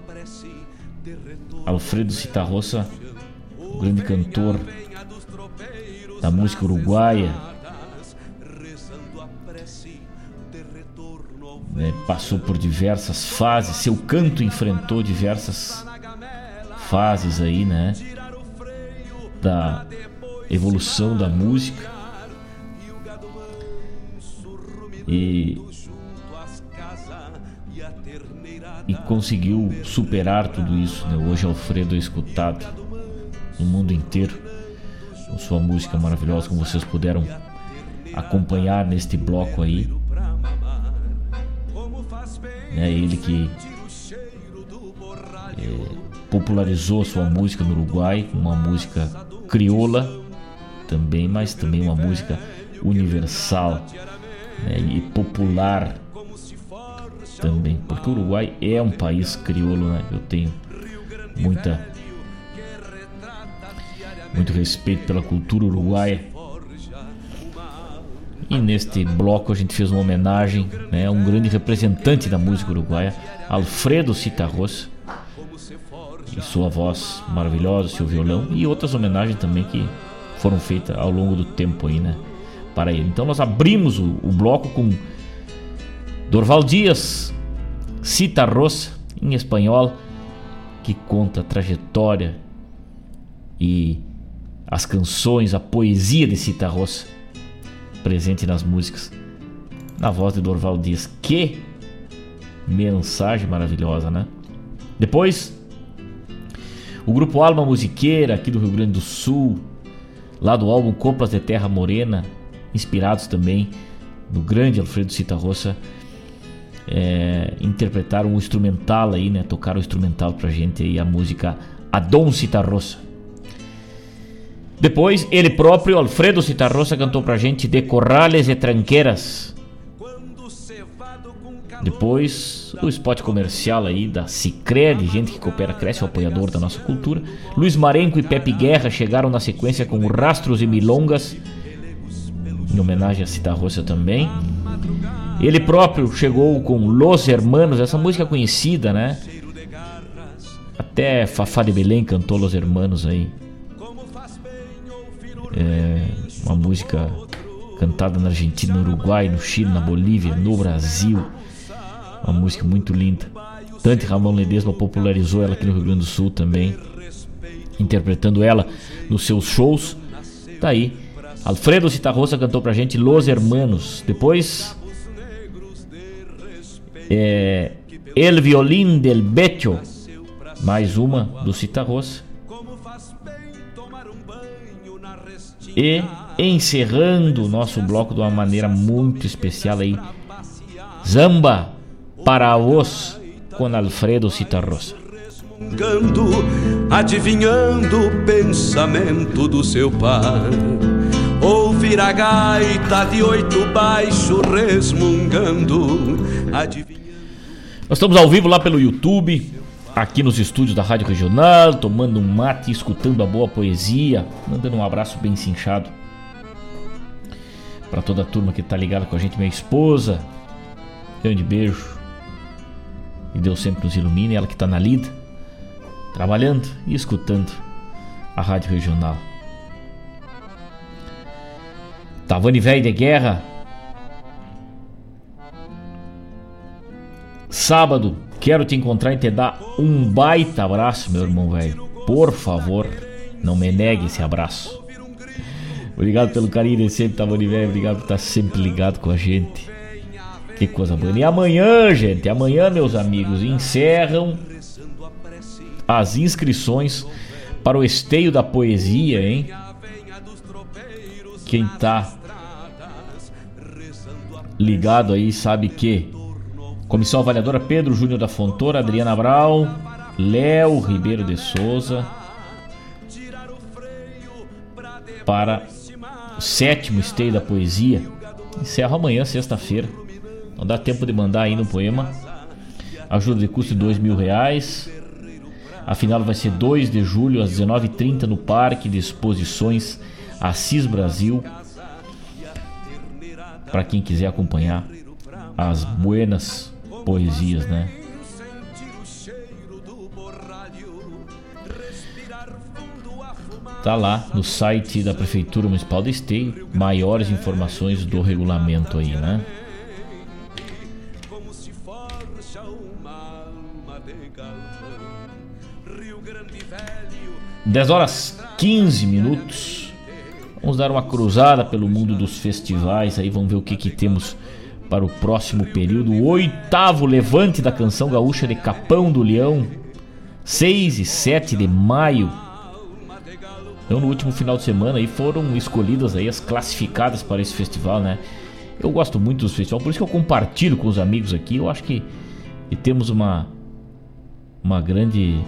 Alfredo Citarroça, o grande cantor da música uruguaia. Né, passou por diversas fases, seu canto enfrentou diversas fases aí, né? Da evolução da música. E, e conseguiu superar tudo isso. Né? Hoje Alfredo é escutado no mundo inteiro com sua música maravilhosa, como vocês puderam acompanhar neste bloco aí. É ele que é, popularizou sua música no Uruguai, uma música crioula também, mas também uma música universal né, e popular também, porque o Uruguai é um país crioulo, né? Eu tenho muita muito respeito pela cultura uruguaia. E neste bloco a gente fez uma homenagem né, a um grande representante da música uruguaia, Alfredo Citarrosa, e sua voz maravilhosa, seu violão, e outras homenagens também que foram feitas ao longo do tempo aí, né, para ele. Então nós abrimos o, o bloco com Dorval Dias, Citarrosa, em espanhol, que conta a trajetória e as canções, a poesia de Citarrosa presente nas músicas. Na voz de Dorval Dias. Que mensagem maravilhosa, né? Depois, o grupo Alma Musiqueira, aqui do Rio Grande do Sul, lá do álbum Coplas de Terra Morena, inspirados também no grande Alfredo Citarrosa, é, interpretaram o instrumental aí, né? Tocaram o instrumental pra gente aí, a música Adon Citarrosa. Depois, ele próprio, Alfredo Citarrosa, cantou pra gente De Corrales e Tranqueiras. Depois, o spot comercial aí da Cicred, gente que coopera, cresce, o apoiador da nossa cultura. Luiz Marenco e Pepe Guerra chegaram na sequência com Rastros e Milongas, em homenagem a Citarrosa também. Ele próprio chegou com Los Hermanos, essa música conhecida, né? Até Fafá de Belém cantou Los Hermanos aí. É uma música cantada na Argentina, no Uruguai, no Chile, na Bolívia, no Brasil. Uma música muito linda. Dante Ramon Ledesma popularizou ela aqui no Rio Grande do Sul também, interpretando ela nos seus shows. Tá aí. Alfredo Citarrosa cantou pra gente Los Hermanos. Depois. É, El Violín del Becho. Mais uma do Citarrosa. E encerrando o nosso bloco de uma maneira muito especial aí. Zamba para vos com Alfredo Citarrosa. Adivinhando o pensamento do seu par Ouvir a gaita de oito baixo resmungando. Nós estamos ao vivo lá pelo YouTube aqui nos estúdios da Rádio Regional, tomando um mate, escutando a boa poesia, mandando um abraço bem cinchado para toda a turma que tá ligada com a gente, minha esposa. Grande beijo. E Deus sempre nos ilumine, ela que tá na lida, trabalhando e escutando a Rádio Regional. Tavani Velho de Guerra. Sábado, Quero te encontrar e te dar um baita abraço, meu irmão velho. Por favor, não me negue esse abraço. Obrigado pelo carinho de sempre, Tavani velho. Obrigado por estar sempre ligado com a gente. Que coisa boa. E amanhã, gente, amanhã, meus amigos, encerram as inscrições para o esteio da poesia, hein? Quem tá ligado aí sabe que Comissão avaliadora Pedro Júnior da Fontoura, Adriana Brau, Léo Ribeiro de Souza. Para o sétimo esteio da poesia. Encerra amanhã, sexta-feira. Não dá tempo de mandar ainda um poema. Ajuda de custo de dois mil reais. A final vai ser 2 de julho às 19h30 no Parque de Exposições Assis Brasil. Para quem quiser acompanhar as buenas poesias, né? Tá lá no site da Prefeitura Municipal de Esteio maiores informações do regulamento aí, né? Dez horas 15 minutos. Vamos dar uma cruzada pelo mundo dos festivais aí, vamos ver o que que temos para o próximo período. O oitavo levante da canção gaúcha de Capão do Leão, 6 e 7 de maio. Então, no último final de semana aí foram escolhidas aí as classificadas para esse festival, né? Eu gosto muito dos festivais, por isso que eu compartilho com os amigos aqui. Eu acho que, que temos uma uma grande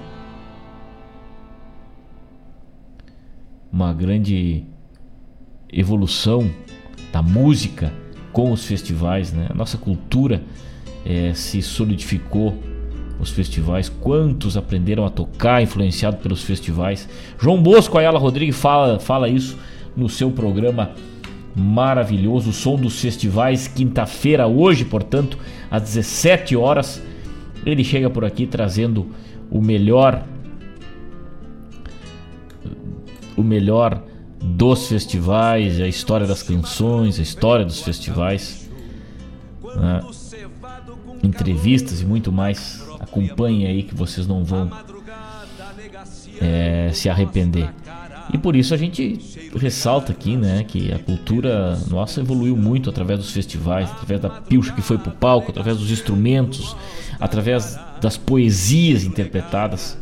uma grande evolução da música com os festivais, né? A nossa cultura é, se solidificou os festivais, quantos aprenderam a tocar influenciado pelos festivais. João Bosco Ayala Rodrigues fala, fala isso no seu programa maravilhoso, o som dos festivais, quinta-feira, hoje, portanto, às 17 horas. Ele chega por aqui trazendo o melhor o melhor dos festivais, a história das canções, a história dos festivais, né? entrevistas e muito mais. Acompanhe aí que vocês não vão é, se arrepender. E por isso a gente ressalta aqui, né, que a cultura nossa evoluiu muito através dos festivais, através da pilcha que foi pro palco, através dos instrumentos, através das poesias interpretadas.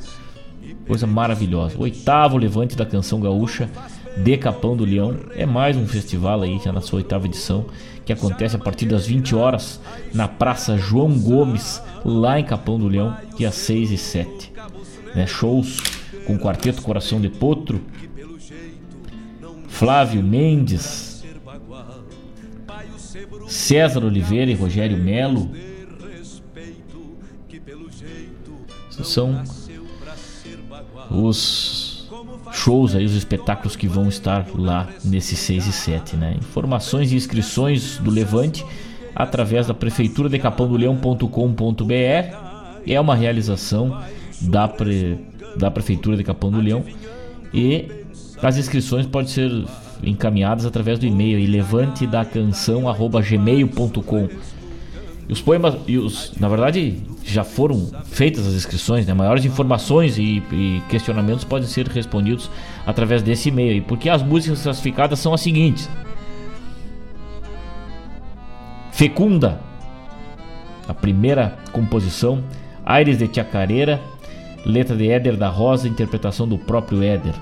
Coisa maravilhosa. Oitavo levante da canção gaúcha de Capão do Leão é mais um festival aí, já na sua oitava edição, que acontece a partir das 20 horas na Praça João Gomes, lá em Capão do Leão, dia 6 e 7. Né, shows com Quarteto Coração de Potro, Flávio Mendes, César Oliveira e Rogério Melo. São os shows aí, os espetáculos que vão estar lá nesse 6 e 7, né? Informações e inscrições do Levante através da prefeitura de capão do leão.com.br. É uma realização da, pre, da prefeitura de Capão do Leão e as inscrições podem ser encaminhadas através do e-mail levante da canção@gmail.com. Os poemas, e os, na verdade, já foram feitas as inscrições, né? Maiores informações e, e questionamentos podem ser respondidos através desse e-mail. Porque as músicas classificadas são as seguintes: Fecunda, a primeira composição, Aires de Chacareira, letra de Éder da Rosa, interpretação do próprio Éder.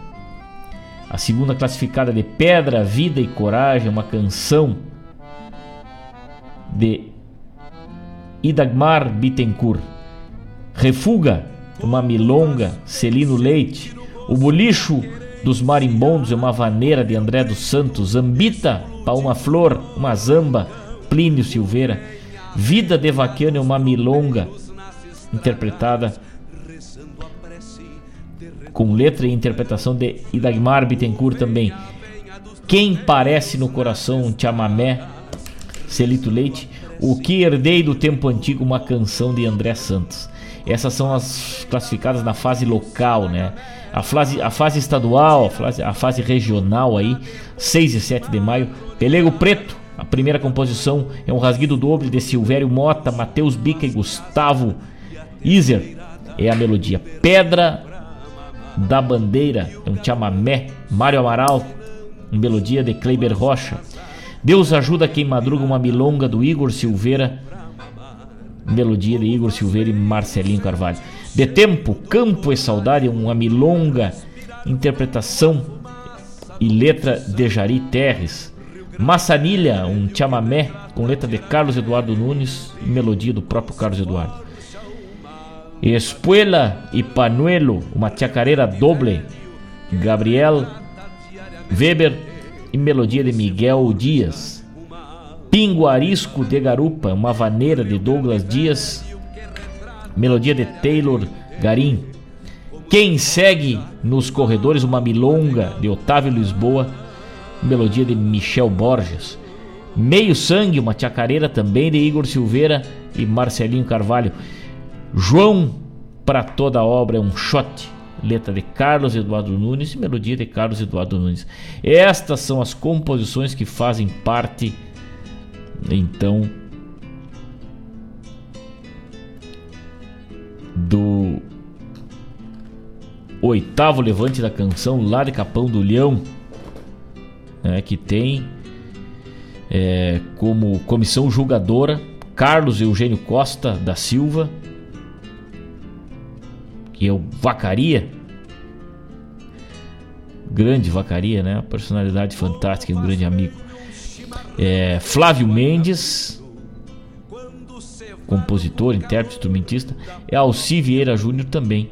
A segunda classificada de Pedra, Vida e Coragem, uma canção de Idagmar Bittencourt. Refuga, uma milonga, Celino Leite. O bolicho dos marimbondos é uma vaneira de André dos Santos. Ambita, para uma flor, uma zamba, Plínio Silveira. Vida de Vaquiano é uma milonga, interpretada com letra e interpretação de Idagmar Bittencourt também. Quem parece no coração um chamamé, Celito Leite. O que herdei do tempo antigo, uma canção de André Santos. Essas são as classificadas na fase local, né? A fase, a fase estadual, a fase, a fase regional aí, 6 e 7 de maio. Pelego Preto, a primeira composição é um rasguido doble de Silvério Mota, Matheus Bica e Gustavo Iser. É a melodia. Pedra da Bandeira, é um chamamé. Mário Amaral, melodia de Kleiber Rocha. Deus ajuda quem madruga uma milonga do Igor Silveira. Melodia de Igor Silveira e Marcelinho Carvalho. De Tempo, Campo e Saudade, uma milonga. Interpretação e letra de Jari Terres. Massanilha, um chamamé com letra de Carlos Eduardo Nunes e melodia do próprio Carlos Eduardo. Espuela e Panuelo, uma chacareira doble. Gabriel Weber e melodia de Miguel Dias. Pinguarisco de Garupa, uma vaneira de Douglas Dias, melodia de Taylor Garim. Quem segue nos corredores, uma milonga de Otávio Lisboa, melodia de Michel Borges. Meio Sangue, uma chacareira também de Igor Silveira e Marcelinho Carvalho. João para toda obra é um shot letra de Carlos Eduardo Nunes e melodia de Carlos Eduardo Nunes. Estas são as composições que fazem parte, então, do oitavo levante da canção lá de Capão do Leão, né, que tem é, como comissão julgadora Carlos Eugênio Costa da Silva o Vacaria. Grande Vacaria, né? Personalidade fantástica, um grande amigo. É, Flávio Mendes, compositor, intérprete, instrumentista. É Alci Vieira Júnior também.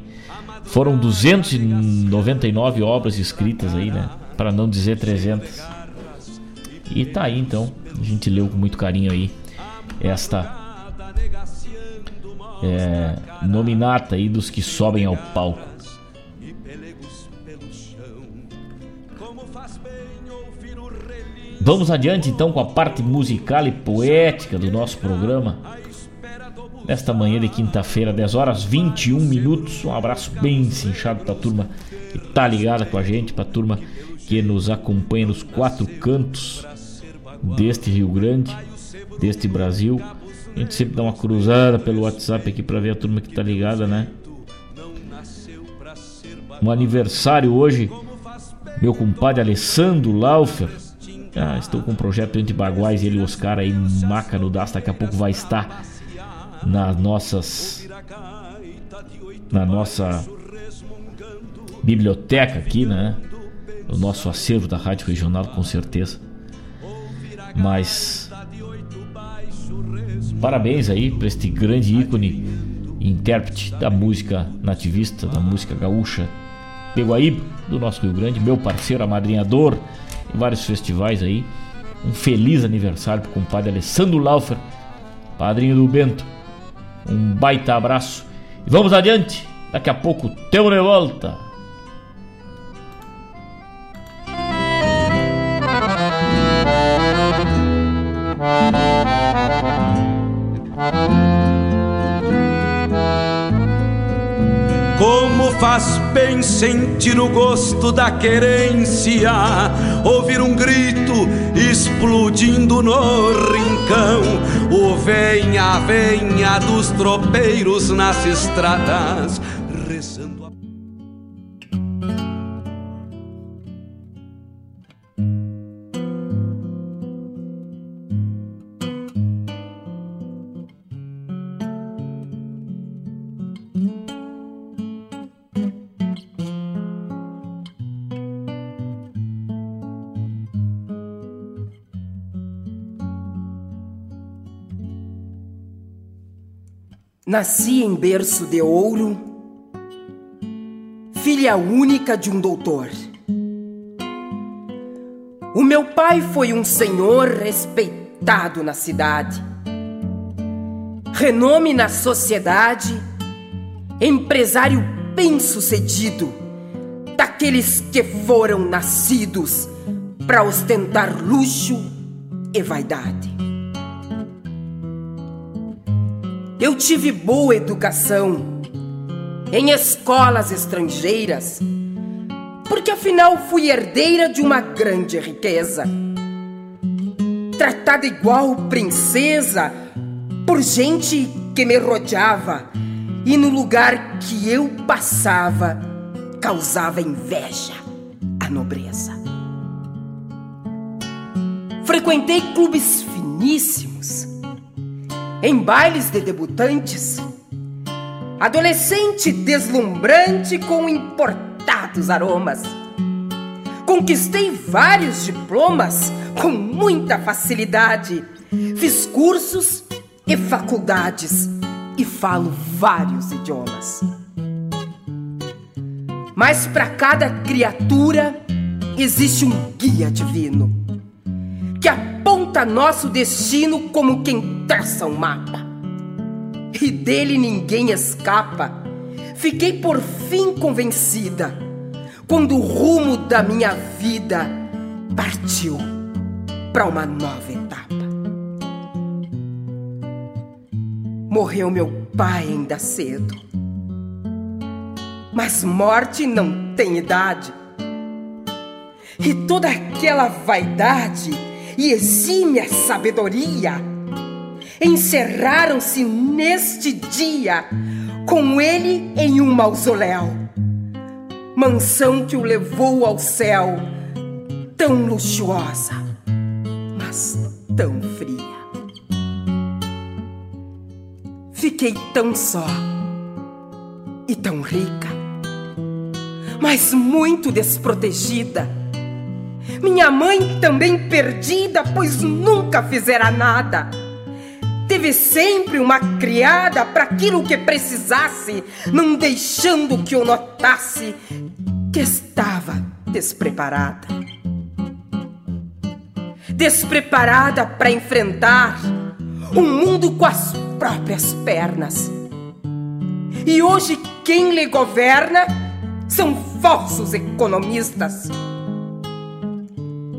Foram 299 obras escritas aí, né? Para não dizer 300. E tá aí então. A gente leu com muito carinho aí esta é, nominata aí dos que sobem ao palco. Vamos adiante então com a parte musical e poética do nosso programa. Nesta manhã de quinta-feira, 10 horas 21 minutos. Um abraço bem cinchado pra turma que tá ligada com a gente, pra turma que nos acompanha nos quatro cantos deste Rio Grande, deste Brasil. A gente sempre dá uma cruzada pelo WhatsApp aqui para ver a turma que tá ligada, né? Um aniversário hoje, meu compadre Alessandro Laufer. Ah, estou com um projeto entre Baguais e ele, Oscar, aí, Maca no Das. Daqui a pouco vai estar nas nossas. Na nossa biblioteca aqui, né? O nosso acervo da Rádio Regional, com certeza. Mas parabéns aí para este grande ícone intérprete da música nativista, da música gaúcha de Guaíba, do nosso Rio Grande, meu parceiro, amadrinhador em vários festivais aí. Um feliz aniversário para o compadre Alessandro Laufer, padrinho do Bento. Um baita abraço. E vamos adiante, daqui a pouco teu de volta. Faz bem sentir o gosto da querência, ouvir um grito explodindo no rincão, o venha, venha dos tropeiros nas estradas, Nasci em berço de ouro, filha única de um doutor. O meu pai foi um senhor respeitado na cidade, renome na sociedade, empresário bem-sucedido, daqueles que foram nascidos para ostentar luxo e vaidade. Eu tive boa educação em escolas estrangeiras, porque afinal fui herdeira de uma grande riqueza. Tratada igual princesa por gente que me rodeava e no lugar que eu passava causava inveja à nobreza. Frequentei clubes finíssimos em bailes de debutantes. Adolescente deslumbrante com importados aromas. Conquistei vários diplomas com muita facilidade. Fiz cursos e faculdades e falo vários idiomas. Mas para cada criatura existe um guia divino que aponta nosso destino como quem traça um mapa. E dele ninguém escapa. Fiquei por fim convencida quando o rumo da minha vida partiu para uma nova etapa. Morreu meu pai ainda cedo. Mas morte não tem idade. E toda aquela vaidade e exímia sabedoria encerraram-se neste dia com ele em um mausoléu. Mansão que o levou ao céu, tão luxuosa, mas tão fria. Fiquei tão só e tão rica, mas muito desprotegida. Minha mãe também perdida, pois nunca fizera nada. Teve sempre uma criada para aquilo que precisasse, não deixando que eu notasse que estava despreparada. Despreparada para enfrentar o mundo com as próprias pernas. E hoje quem lhe governa são falsos economistas.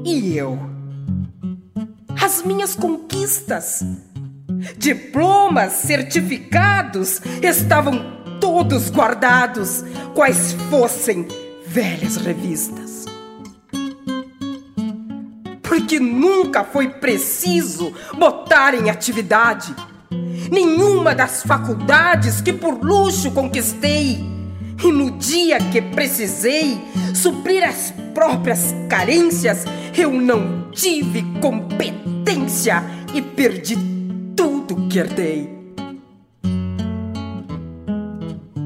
E eu, as minhas conquistas. Diplomas, certificados estavam todos guardados, quais fossem velhas revistas. Porque nunca foi preciso botar em atividade nenhuma das faculdades que por luxo conquistei. E no dia que precisei suprir as próprias carências, eu não tive competência e perdi tudo que herdei.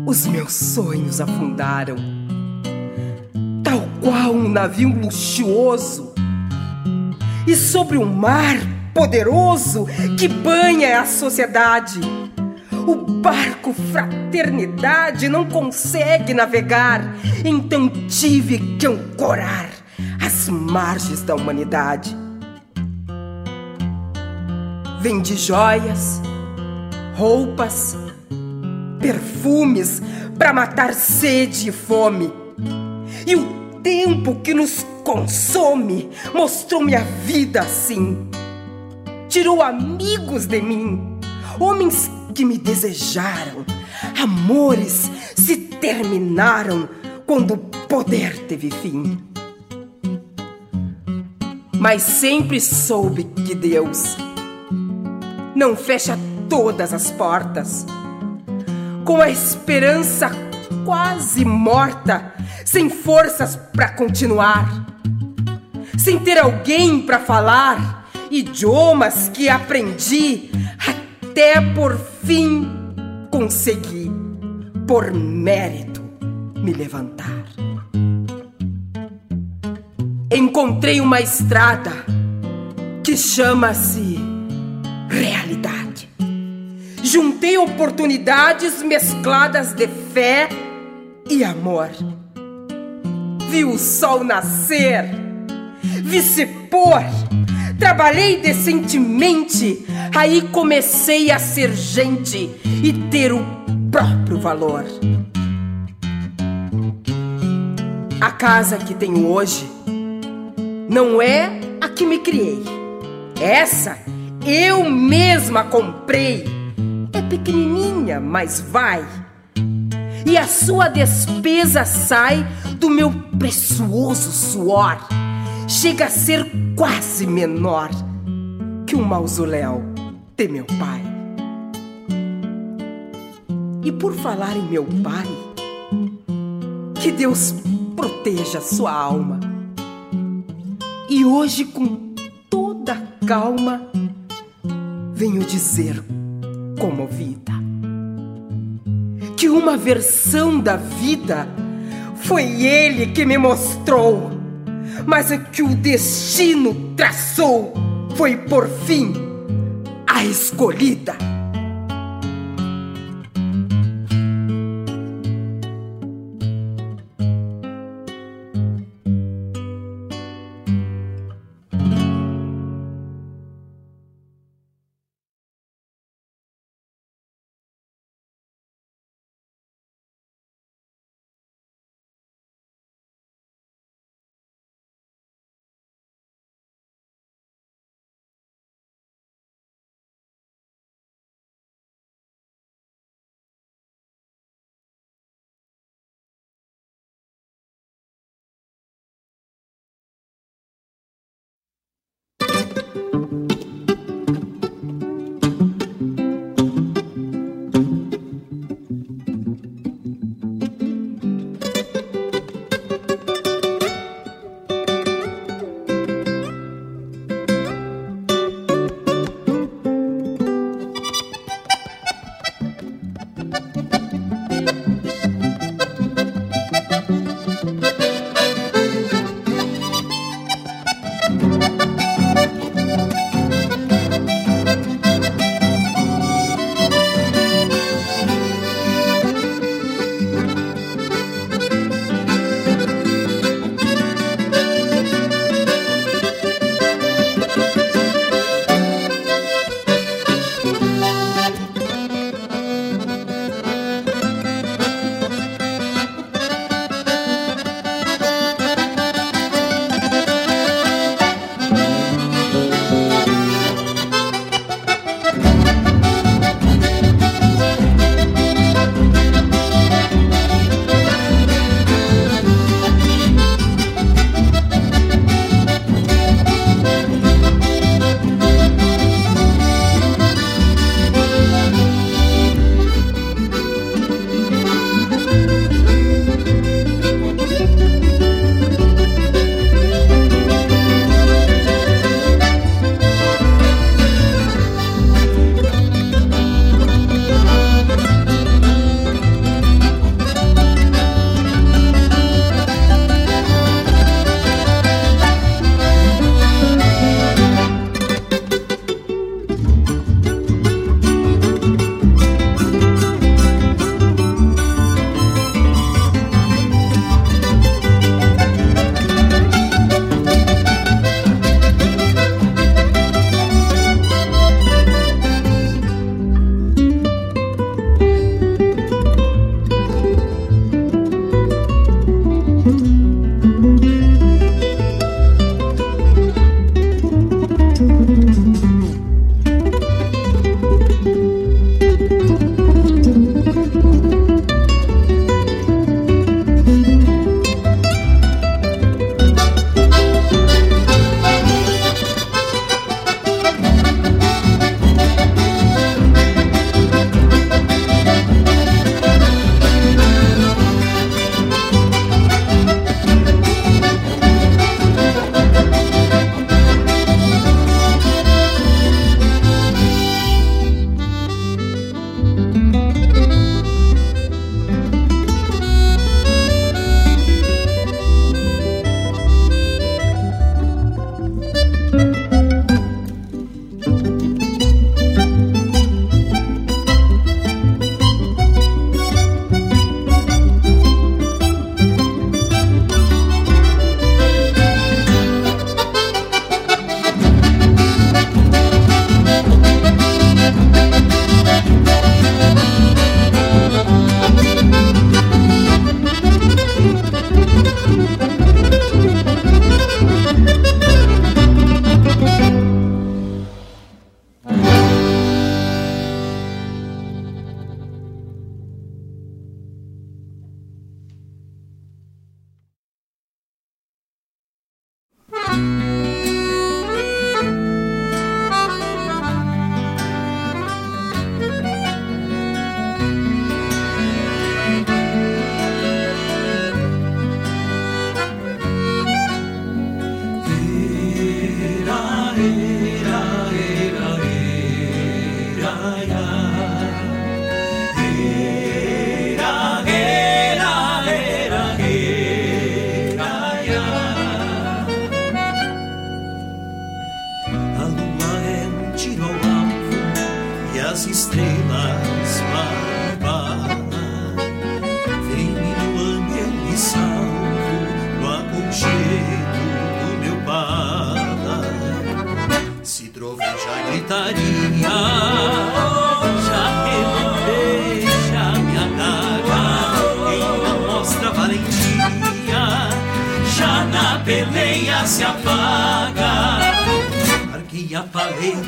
Os meus sonhos afundaram, tal qual um navio luxuoso, e sobre um mar poderoso que banha a sociedade. O barco Fraternidade não consegue navegar, então tive que ancorar as margens da humanidade. Vendi joias, roupas, perfumes para matar sede e fome. E o tempo que nos consome mostrou-me a vida assim tirou amigos de mim, homens que me desejaram, amores se terminaram quando o poder teve fim. Mas sempre soube que Deus não fecha todas as portas. Com a esperança quase morta, sem forças para continuar, sem ter alguém para falar idiomas que aprendi até por fim conseguir, por mérito, me levantar. Encontrei uma estrada que chama-se realidade. Juntei oportunidades mescladas de fé e amor. Vi o sol nascer, vi se pôr Trabalhei decentemente, aí comecei a ser gente e ter o próprio valor. A casa que tenho hoje não é a que me criei. Essa eu mesma comprei. É pequenininha, mas vai. E a sua despesa sai do meu precioso suor chega a ser quase menor que um mausoléu de meu pai. E por falar em meu pai, que Deus proteja sua alma. E hoje, com toda calma, venho dizer, comovida, que uma versão da vida foi ele que me mostrou mas o que o destino traçou foi por fim a escolhida.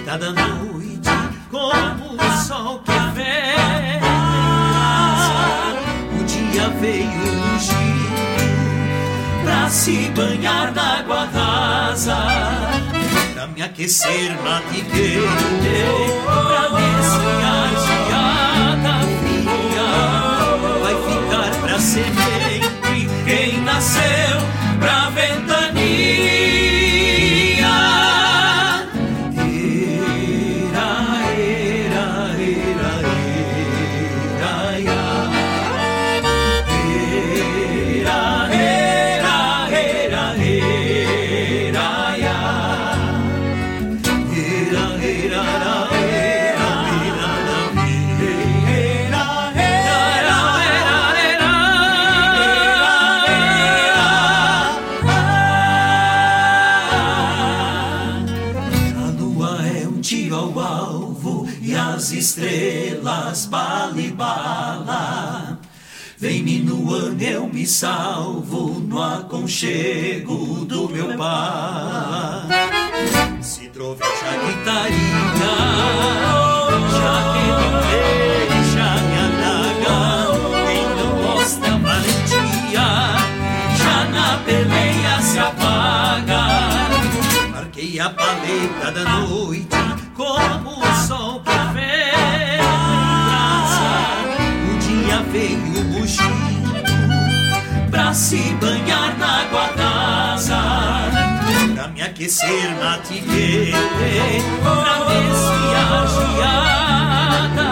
Paleta da noite como o sol que vem. O dia veio ungido pra se banhar na água rasa, pra me aquecer mate quente, pra me esfriar geada fria. Vai ficar pra semente quem nasceu me salvo no aconchego do meu pai. Se troveja a guitarrinha, já que não deixa minha daga, quem não mostra valentia, já na peleia se apaga. Marquei a paleta da noite como o sol perfeito veio mugindo pra se banhar na água pra me aquecer na tigueira, pra me esfriar geada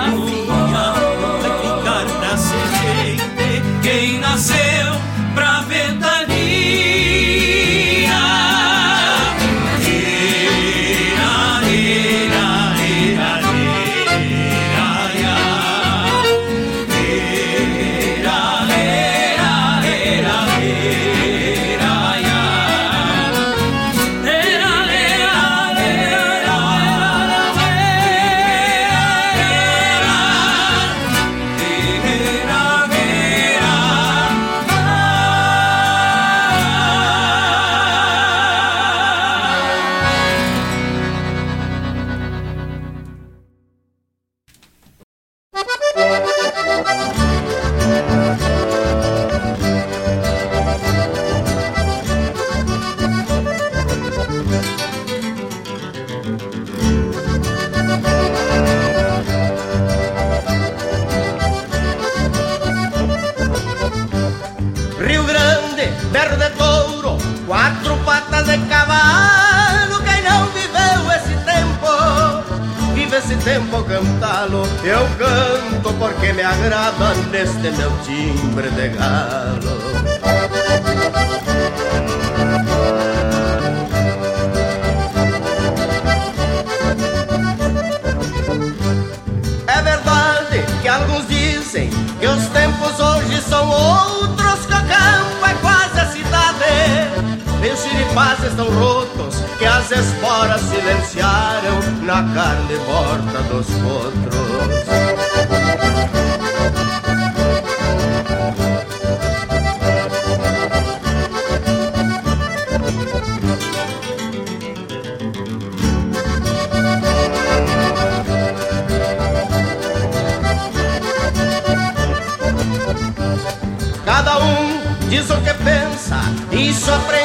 nesse tempo cantá-lo, eu canto porque me agrada neste meu timbre de galo. É verdade que alguns dizem que os tempos hoje são outros, que o campo é quase a cidade. Meus chiripás estão rotos, que as esporas silenciaram na carne morta dos potros. Cada um diz o que pensa e só aprende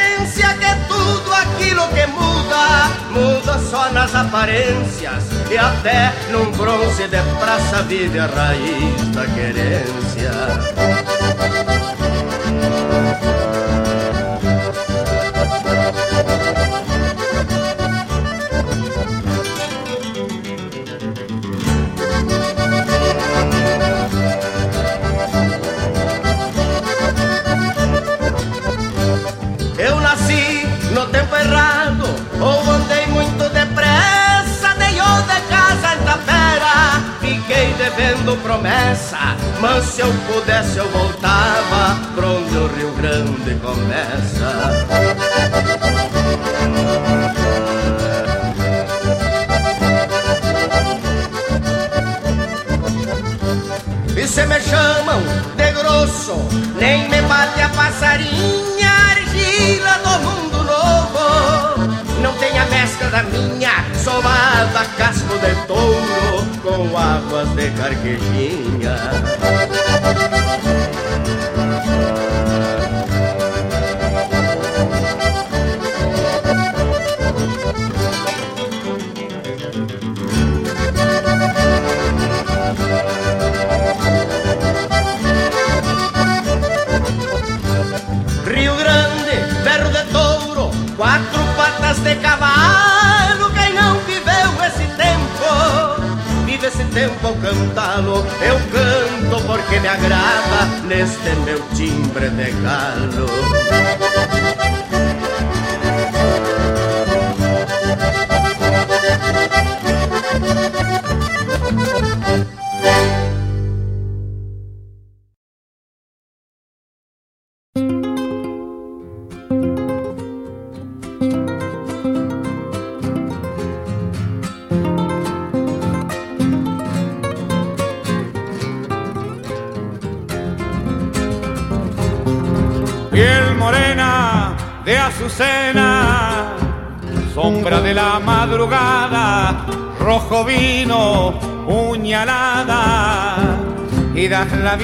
nas aparências, e até num bronze de praça vive a raiz da querência. fazendo promessa, mas se eu pudesse eu voltava pra onde o Rio Grande começa. E se me chamam de grosso, nem me bate a passarinha, argila do mundo novo. Não tem a mescla da minha, sovada casco de touro, com águas de carquejinha. De cavalo. Quem não viveu esse tempo, vive esse tempo ao cantá-lo. Eu canto porque me agrada neste meu timbre de galo.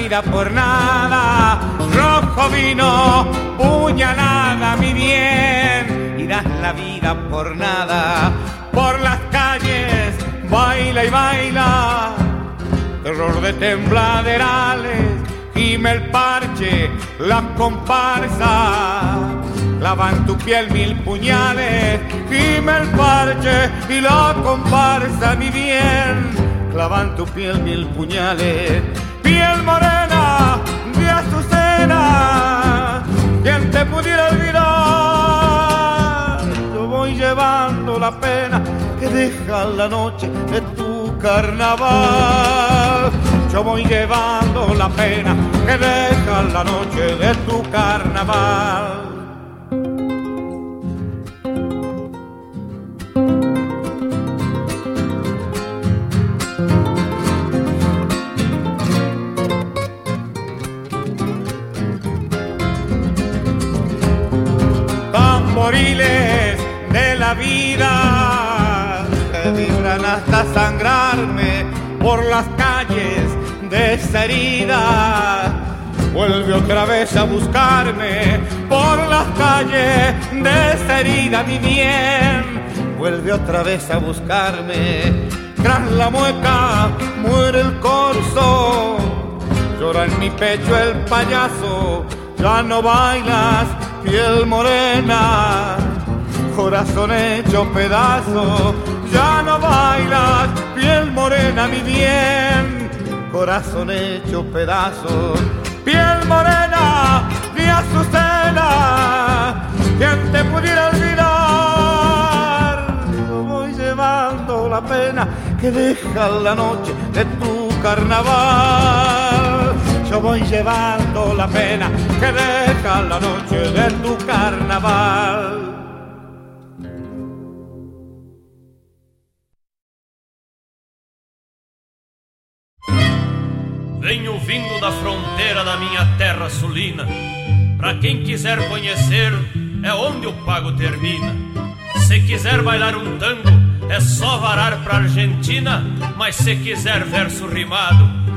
Vida por nada, rojo vino, puñalada, mi bien, y das la vida por nada, por las calles, baila y baila, terror de tembladerales gime el parche, la comparsa. Clavan tu piel mil puñales, gime el parche y la comparsa, mi bien. Clavan tu piel mil puñales, piel morena de azucena. Quien te pudiera olvidar, yo voy llevando la pena que deja la noche de tu carnaval. Yo voy llevando la pena que deja la noche de tu carnaval. De la vida vibran hasta sangrarme por las calles de esa herida. Vuelve otra vez a buscarme por las calles de esa herida, mi bien. Vuelve otra vez a buscarme. Tras la mueca muere el corzo. Llora en mi pecho el payaso. Ya no bailas, piel morena. Corazón hecho pedazo. Ya no bailas, piel morena, mi bien corazón hecho pedazos, piel morena de azucena, quien te pudiera olvidar, voy llevando la pena que deja la noche de tu carnaval. Yo voy llevando la pena que deja la noche de tu carnaval. Venho vindo da fronteira da minha terra sulina. Pra quem quiser conhecer, é onde o pago termina. Se quiser bailar um tango, é só varar pra Argentina. Mas se quiser verso rimado,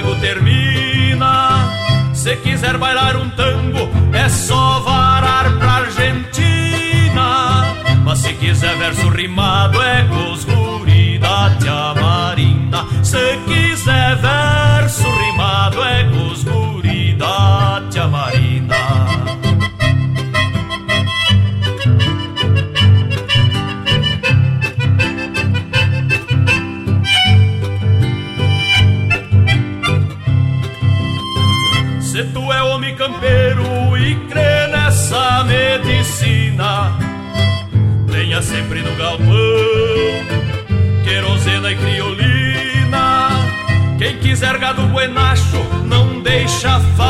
logo termina. Se quiser bailar um tango, é só varar pra Argentina. Mas se quiser verso rimado, é com os guri da Marinda. Se quiser verso medicina Tenha sempre no galpão Querosena e criolina. Quem quiser gado buenacho Não deixa faltar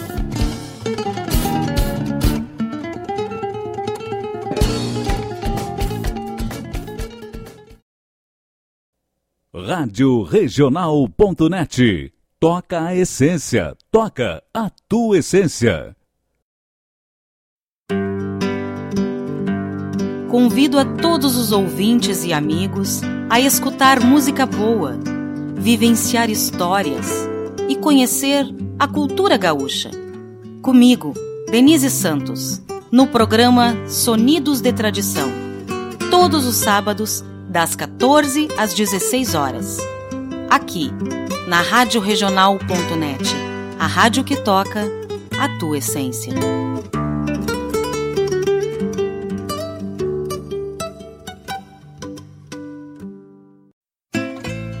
Rádio Regional.net. Toca a essência, toca a tua essência. Convido a todos os ouvintes e amigos a escutar música boa, vivenciar histórias e conhecer a cultura gaúcha. Comigo, Denise Santos, no programa Sonidos de Tradição. Todos os sábados, das 14 às 16 horas. Aqui, na Rádio a rádio que toca a tua essência.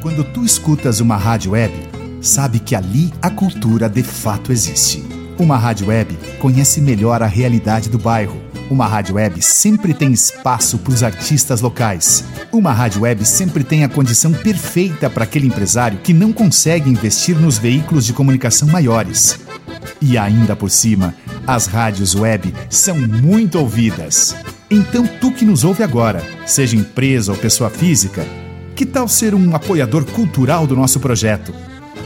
Quando tu escutas uma rádio web, sabe que ali a cultura de fato existe. Uma rádio web conhece melhor a realidade do bairro uma rádio web sempre tem espaço para os artistas locais. Uma rádio web sempre tem a condição perfeita para aquele empresário que não consegue investir nos veículos de comunicação maiores. E ainda por cima, as rádios web são muito ouvidas. Então, tu que nos ouve agora, seja empresa ou pessoa física, que tal ser um apoiador cultural do nosso projeto?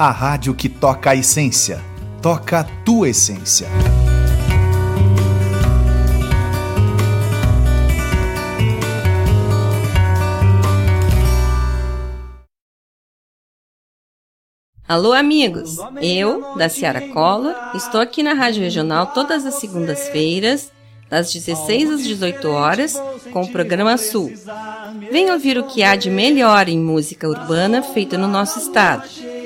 a rádio que toca a essência. Toca a tua essência. Alô, amigos! Eu, da Ciara Collor, estou aqui na Rádio Regional todas as segundas-feiras, das 16 às 18 horas, com o programa Sul. Venha ouvir o que há de melhor em música urbana feita no nosso estado,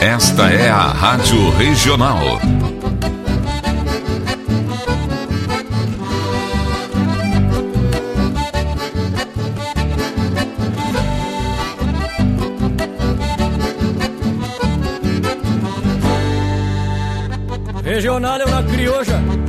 Esta é a Rádio Regional. Regional é uma crioja,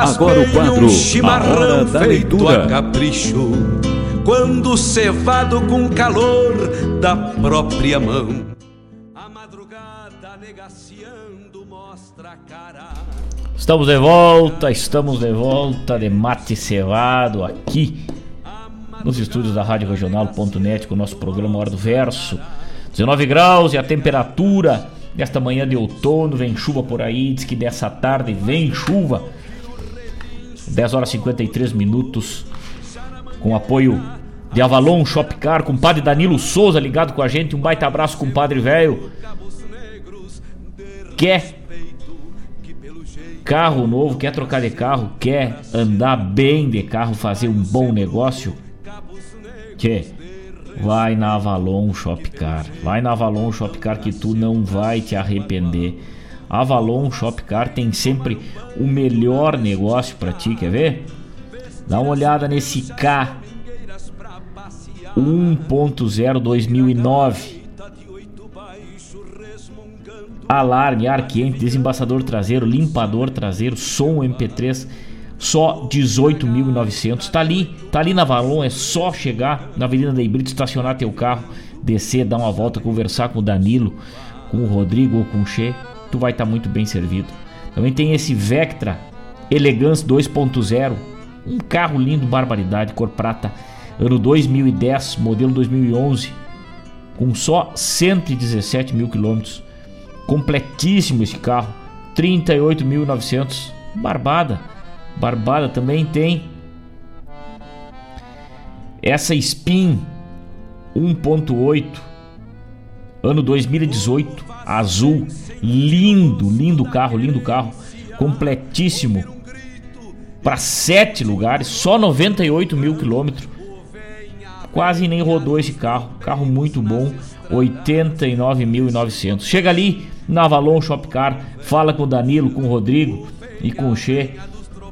Agora o quadro um chimarrão A Hora da feito Leitura. a capricho, quando cevado com calor da própria mão. Estamos de volta, estamos de volta de mate cevado aqui nos estúdios da Rádio Regional.net com o nosso programa Hora do Verso. 19 graus e a temperatura desta manhã de outono, vem chuva por aí, diz que dessa tarde vem chuva. 10 horas e 53 minutos com apoio de Avalon Shopcar, com o padre Danilo Souza ligado com a gente. Um baita abraço com o padre velho. Quer carro novo, quer trocar de carro, quer andar bem de carro, fazer um bom negócio? Que vai na Avalon Shopcar. Vai na Avalon Shopcar que tu não vai te arrepender. Avalon Shopcar tem sempre o melhor negócio para ti, quer ver? Dá uma olhada nesse K 1.0 2009. Alarme, ar quente, desembaçador traseiro, limpador traseiro, som MP3, só 18.900. Tá ali, tá ali na Avalon, é só chegar na Avenida da Brito, estacionar teu carro, descer, dar uma volta, conversar com o Danilo, com o Rodrigo ou com o Che, tu vai estar muito bem servido. Também tem esse Vectra Elegance 2.0, um carro lindo, barbaridade, cor prata, ano 2010, modelo 2011, com só 117 mil quilômetros. Completíssimo esse carro, 38.900, barbada. Barbada também tem Essa Spin 1.8 ano 2018, azul, lindo, lindo carro, lindo carro, completíssimo para sete lugares, só 98 mil quilômetros. Quase nem rodou esse carro, carro muito bom, 89.900. Chega ali na Avalon Shopcar, fala com o Danilo, com o Rodrigo e com o Che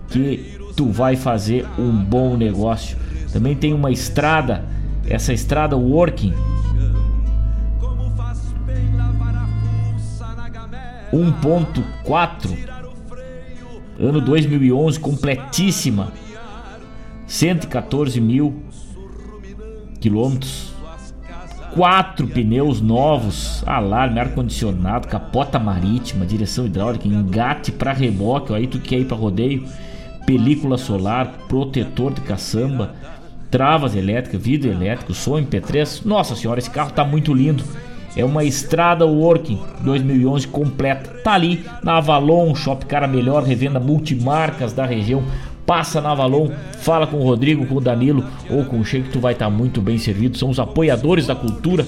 que tu vai fazer um bom negócio. Também tem uma estrada, essa estrada working 1.4 ano 2011 completíssima. 114 mil quilômetros. Quatro pneus novos alarme ar condicionado capota marítima direção hidráulica engate para reboque aí tu quer ir para rodeio película solar protetor de caçamba travas elétricas vidro elétrico som MP3 nossa senhora esse carro tá muito lindo é uma estrada working 2011 completa. Tá ali na Avalon, Shop Cara Melhor, revenda multimarcas da região. Passa na Avalon, fala com o Rodrigo, com o Danilo ou com o Che que tu vai estar tá muito bem servido. São os apoiadores da cultura,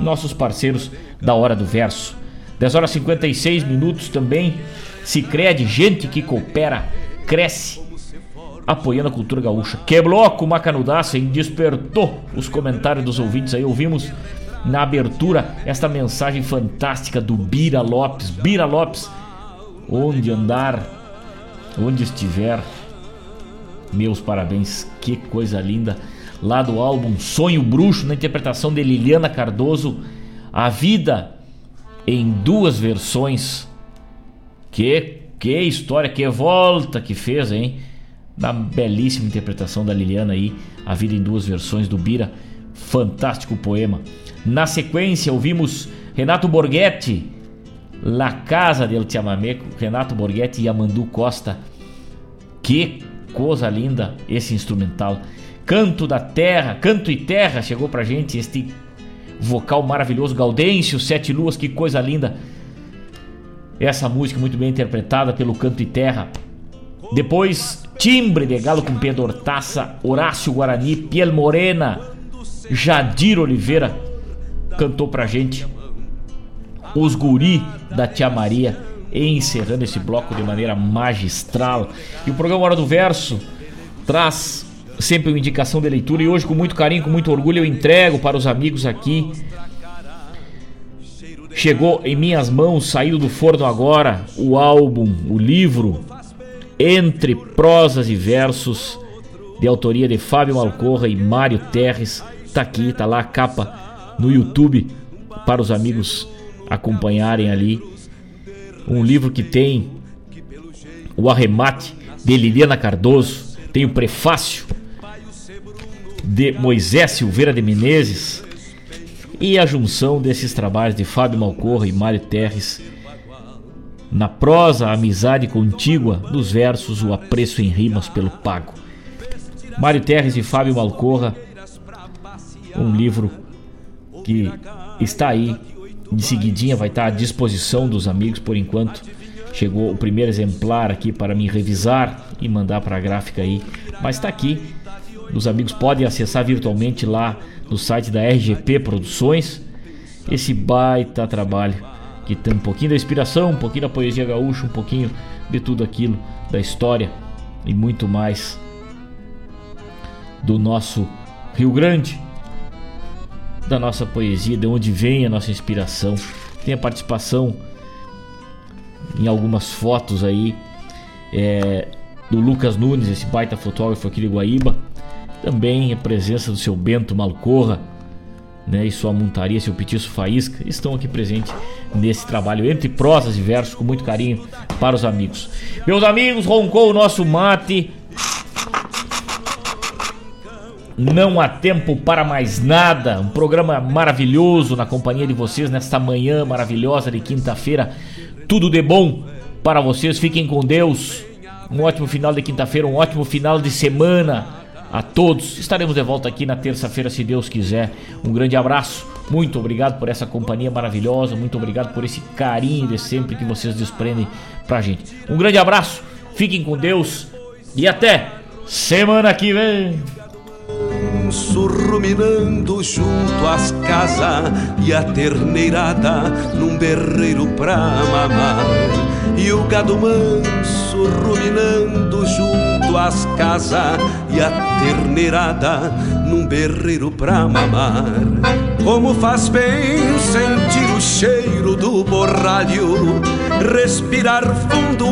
nossos parceiros da Hora do Verso. 10 horas 56 minutos também. Se crede, gente que coopera, cresce apoiando a cultura gaúcha. Que bloco, Macanudaça, hein? Despertou os comentários dos ouvintes aí. Ouvimos na abertura esta mensagem fantástica do Bira Lopes. Bira Lopes, onde andar, onde estiver, meus parabéns, que coisa linda. Lá do álbum Sonho Bruxo, na interpretação de Liliana Cardoso, a vida em duas versões. Que, que história, que volta que fez, hein? Na belíssima interpretação da Liliana aí, a vida em duas versões do Bira. Fantástico poema. Na sequência, ouvimos Renato Borghetti, La Casa del Chamamé, Renato Borghetti e Amandu Costa. Que coisa linda esse instrumental. Canto da Terra, Canto e Terra chegou pra gente este vocal maravilhoso, Gaudêncio, Sete Luas, que coisa linda. Essa música muito bem interpretada pelo Canto e Terra. Depois, Timbre de Galo com Pedro Hortaça, Horácio Guarani, Piel Morena, Jadir Oliveira, cantou pra gente Os Guri da Tia Maria, encerrando esse bloco de maneira magistral. E o programa Hora do Verso traz sempre uma indicação de leitura e hoje com muito carinho, com muito orgulho eu entrego para os amigos aqui. Chegou em minhas mãos, saindo do forno agora, o álbum, o livro Entre Prosas e Versos, de autoria de Fábio Malcorra e Mário Terres. Tá aqui, tá lá a capa no YouTube para os amigos acompanharem ali. Um livro que tem o arremate de Liliana Cardoso, tem o prefácio de Moisés Silveira de Menezes e a junção desses trabalhos de Fábio Malcorra e Mário Terres. Na prosa, a amizade contígua, nos versos, o apreço em rimas pelo pago. Mário Terres e Fábio Malcorra, um livro que está aí de seguidinha, vai estar à disposição dos amigos por enquanto. Chegou o primeiro exemplar aqui para me revisar e mandar para a gráfica aí, mas está aqui. Os amigos podem acessar virtualmente lá no site da RGP Produções. Esse baita trabalho que tem um pouquinho da inspiração, um pouquinho da poesia gaúcha, um pouquinho de tudo aquilo da história e muito mais do nosso Rio Grande da nossa poesia, de onde vem a nossa inspiração. Tem a participação em algumas fotos aí é, do Lucas Nunes, esse baita fotógrafo aqui de Guaíba. Também a presença do seu Bento Malcorra né, e sua montaria, seu Petiço Faísca, estão aqui presentes nesse trabalho entre prosas e versos com muito carinho para os amigos. Meus amigos, roncou o nosso mate. Não há tempo para mais nada. Um programa maravilhoso na companhia de vocês nesta manhã maravilhosa de quinta-feira. Tudo de bom para vocês. Fiquem com Deus. Um ótimo final de quinta-feira, um ótimo final de semana a todos. Estaremos de volta aqui na terça-feira, se Deus quiser. Um grande abraço. Muito obrigado por essa companhia maravilhosa. Muito obrigado por esse carinho de sempre que vocês desprendem pra gente. Um grande abraço. Fiquem com Deus e até semana que vem. Manso ruminando junto às casas e a terneirada num berreiro pra mamar. E o gado manso ruminando junto às casas e a terneirada num berreiro pra mamar. Como faz bem sentir o cheiro do borralho, respirar fundo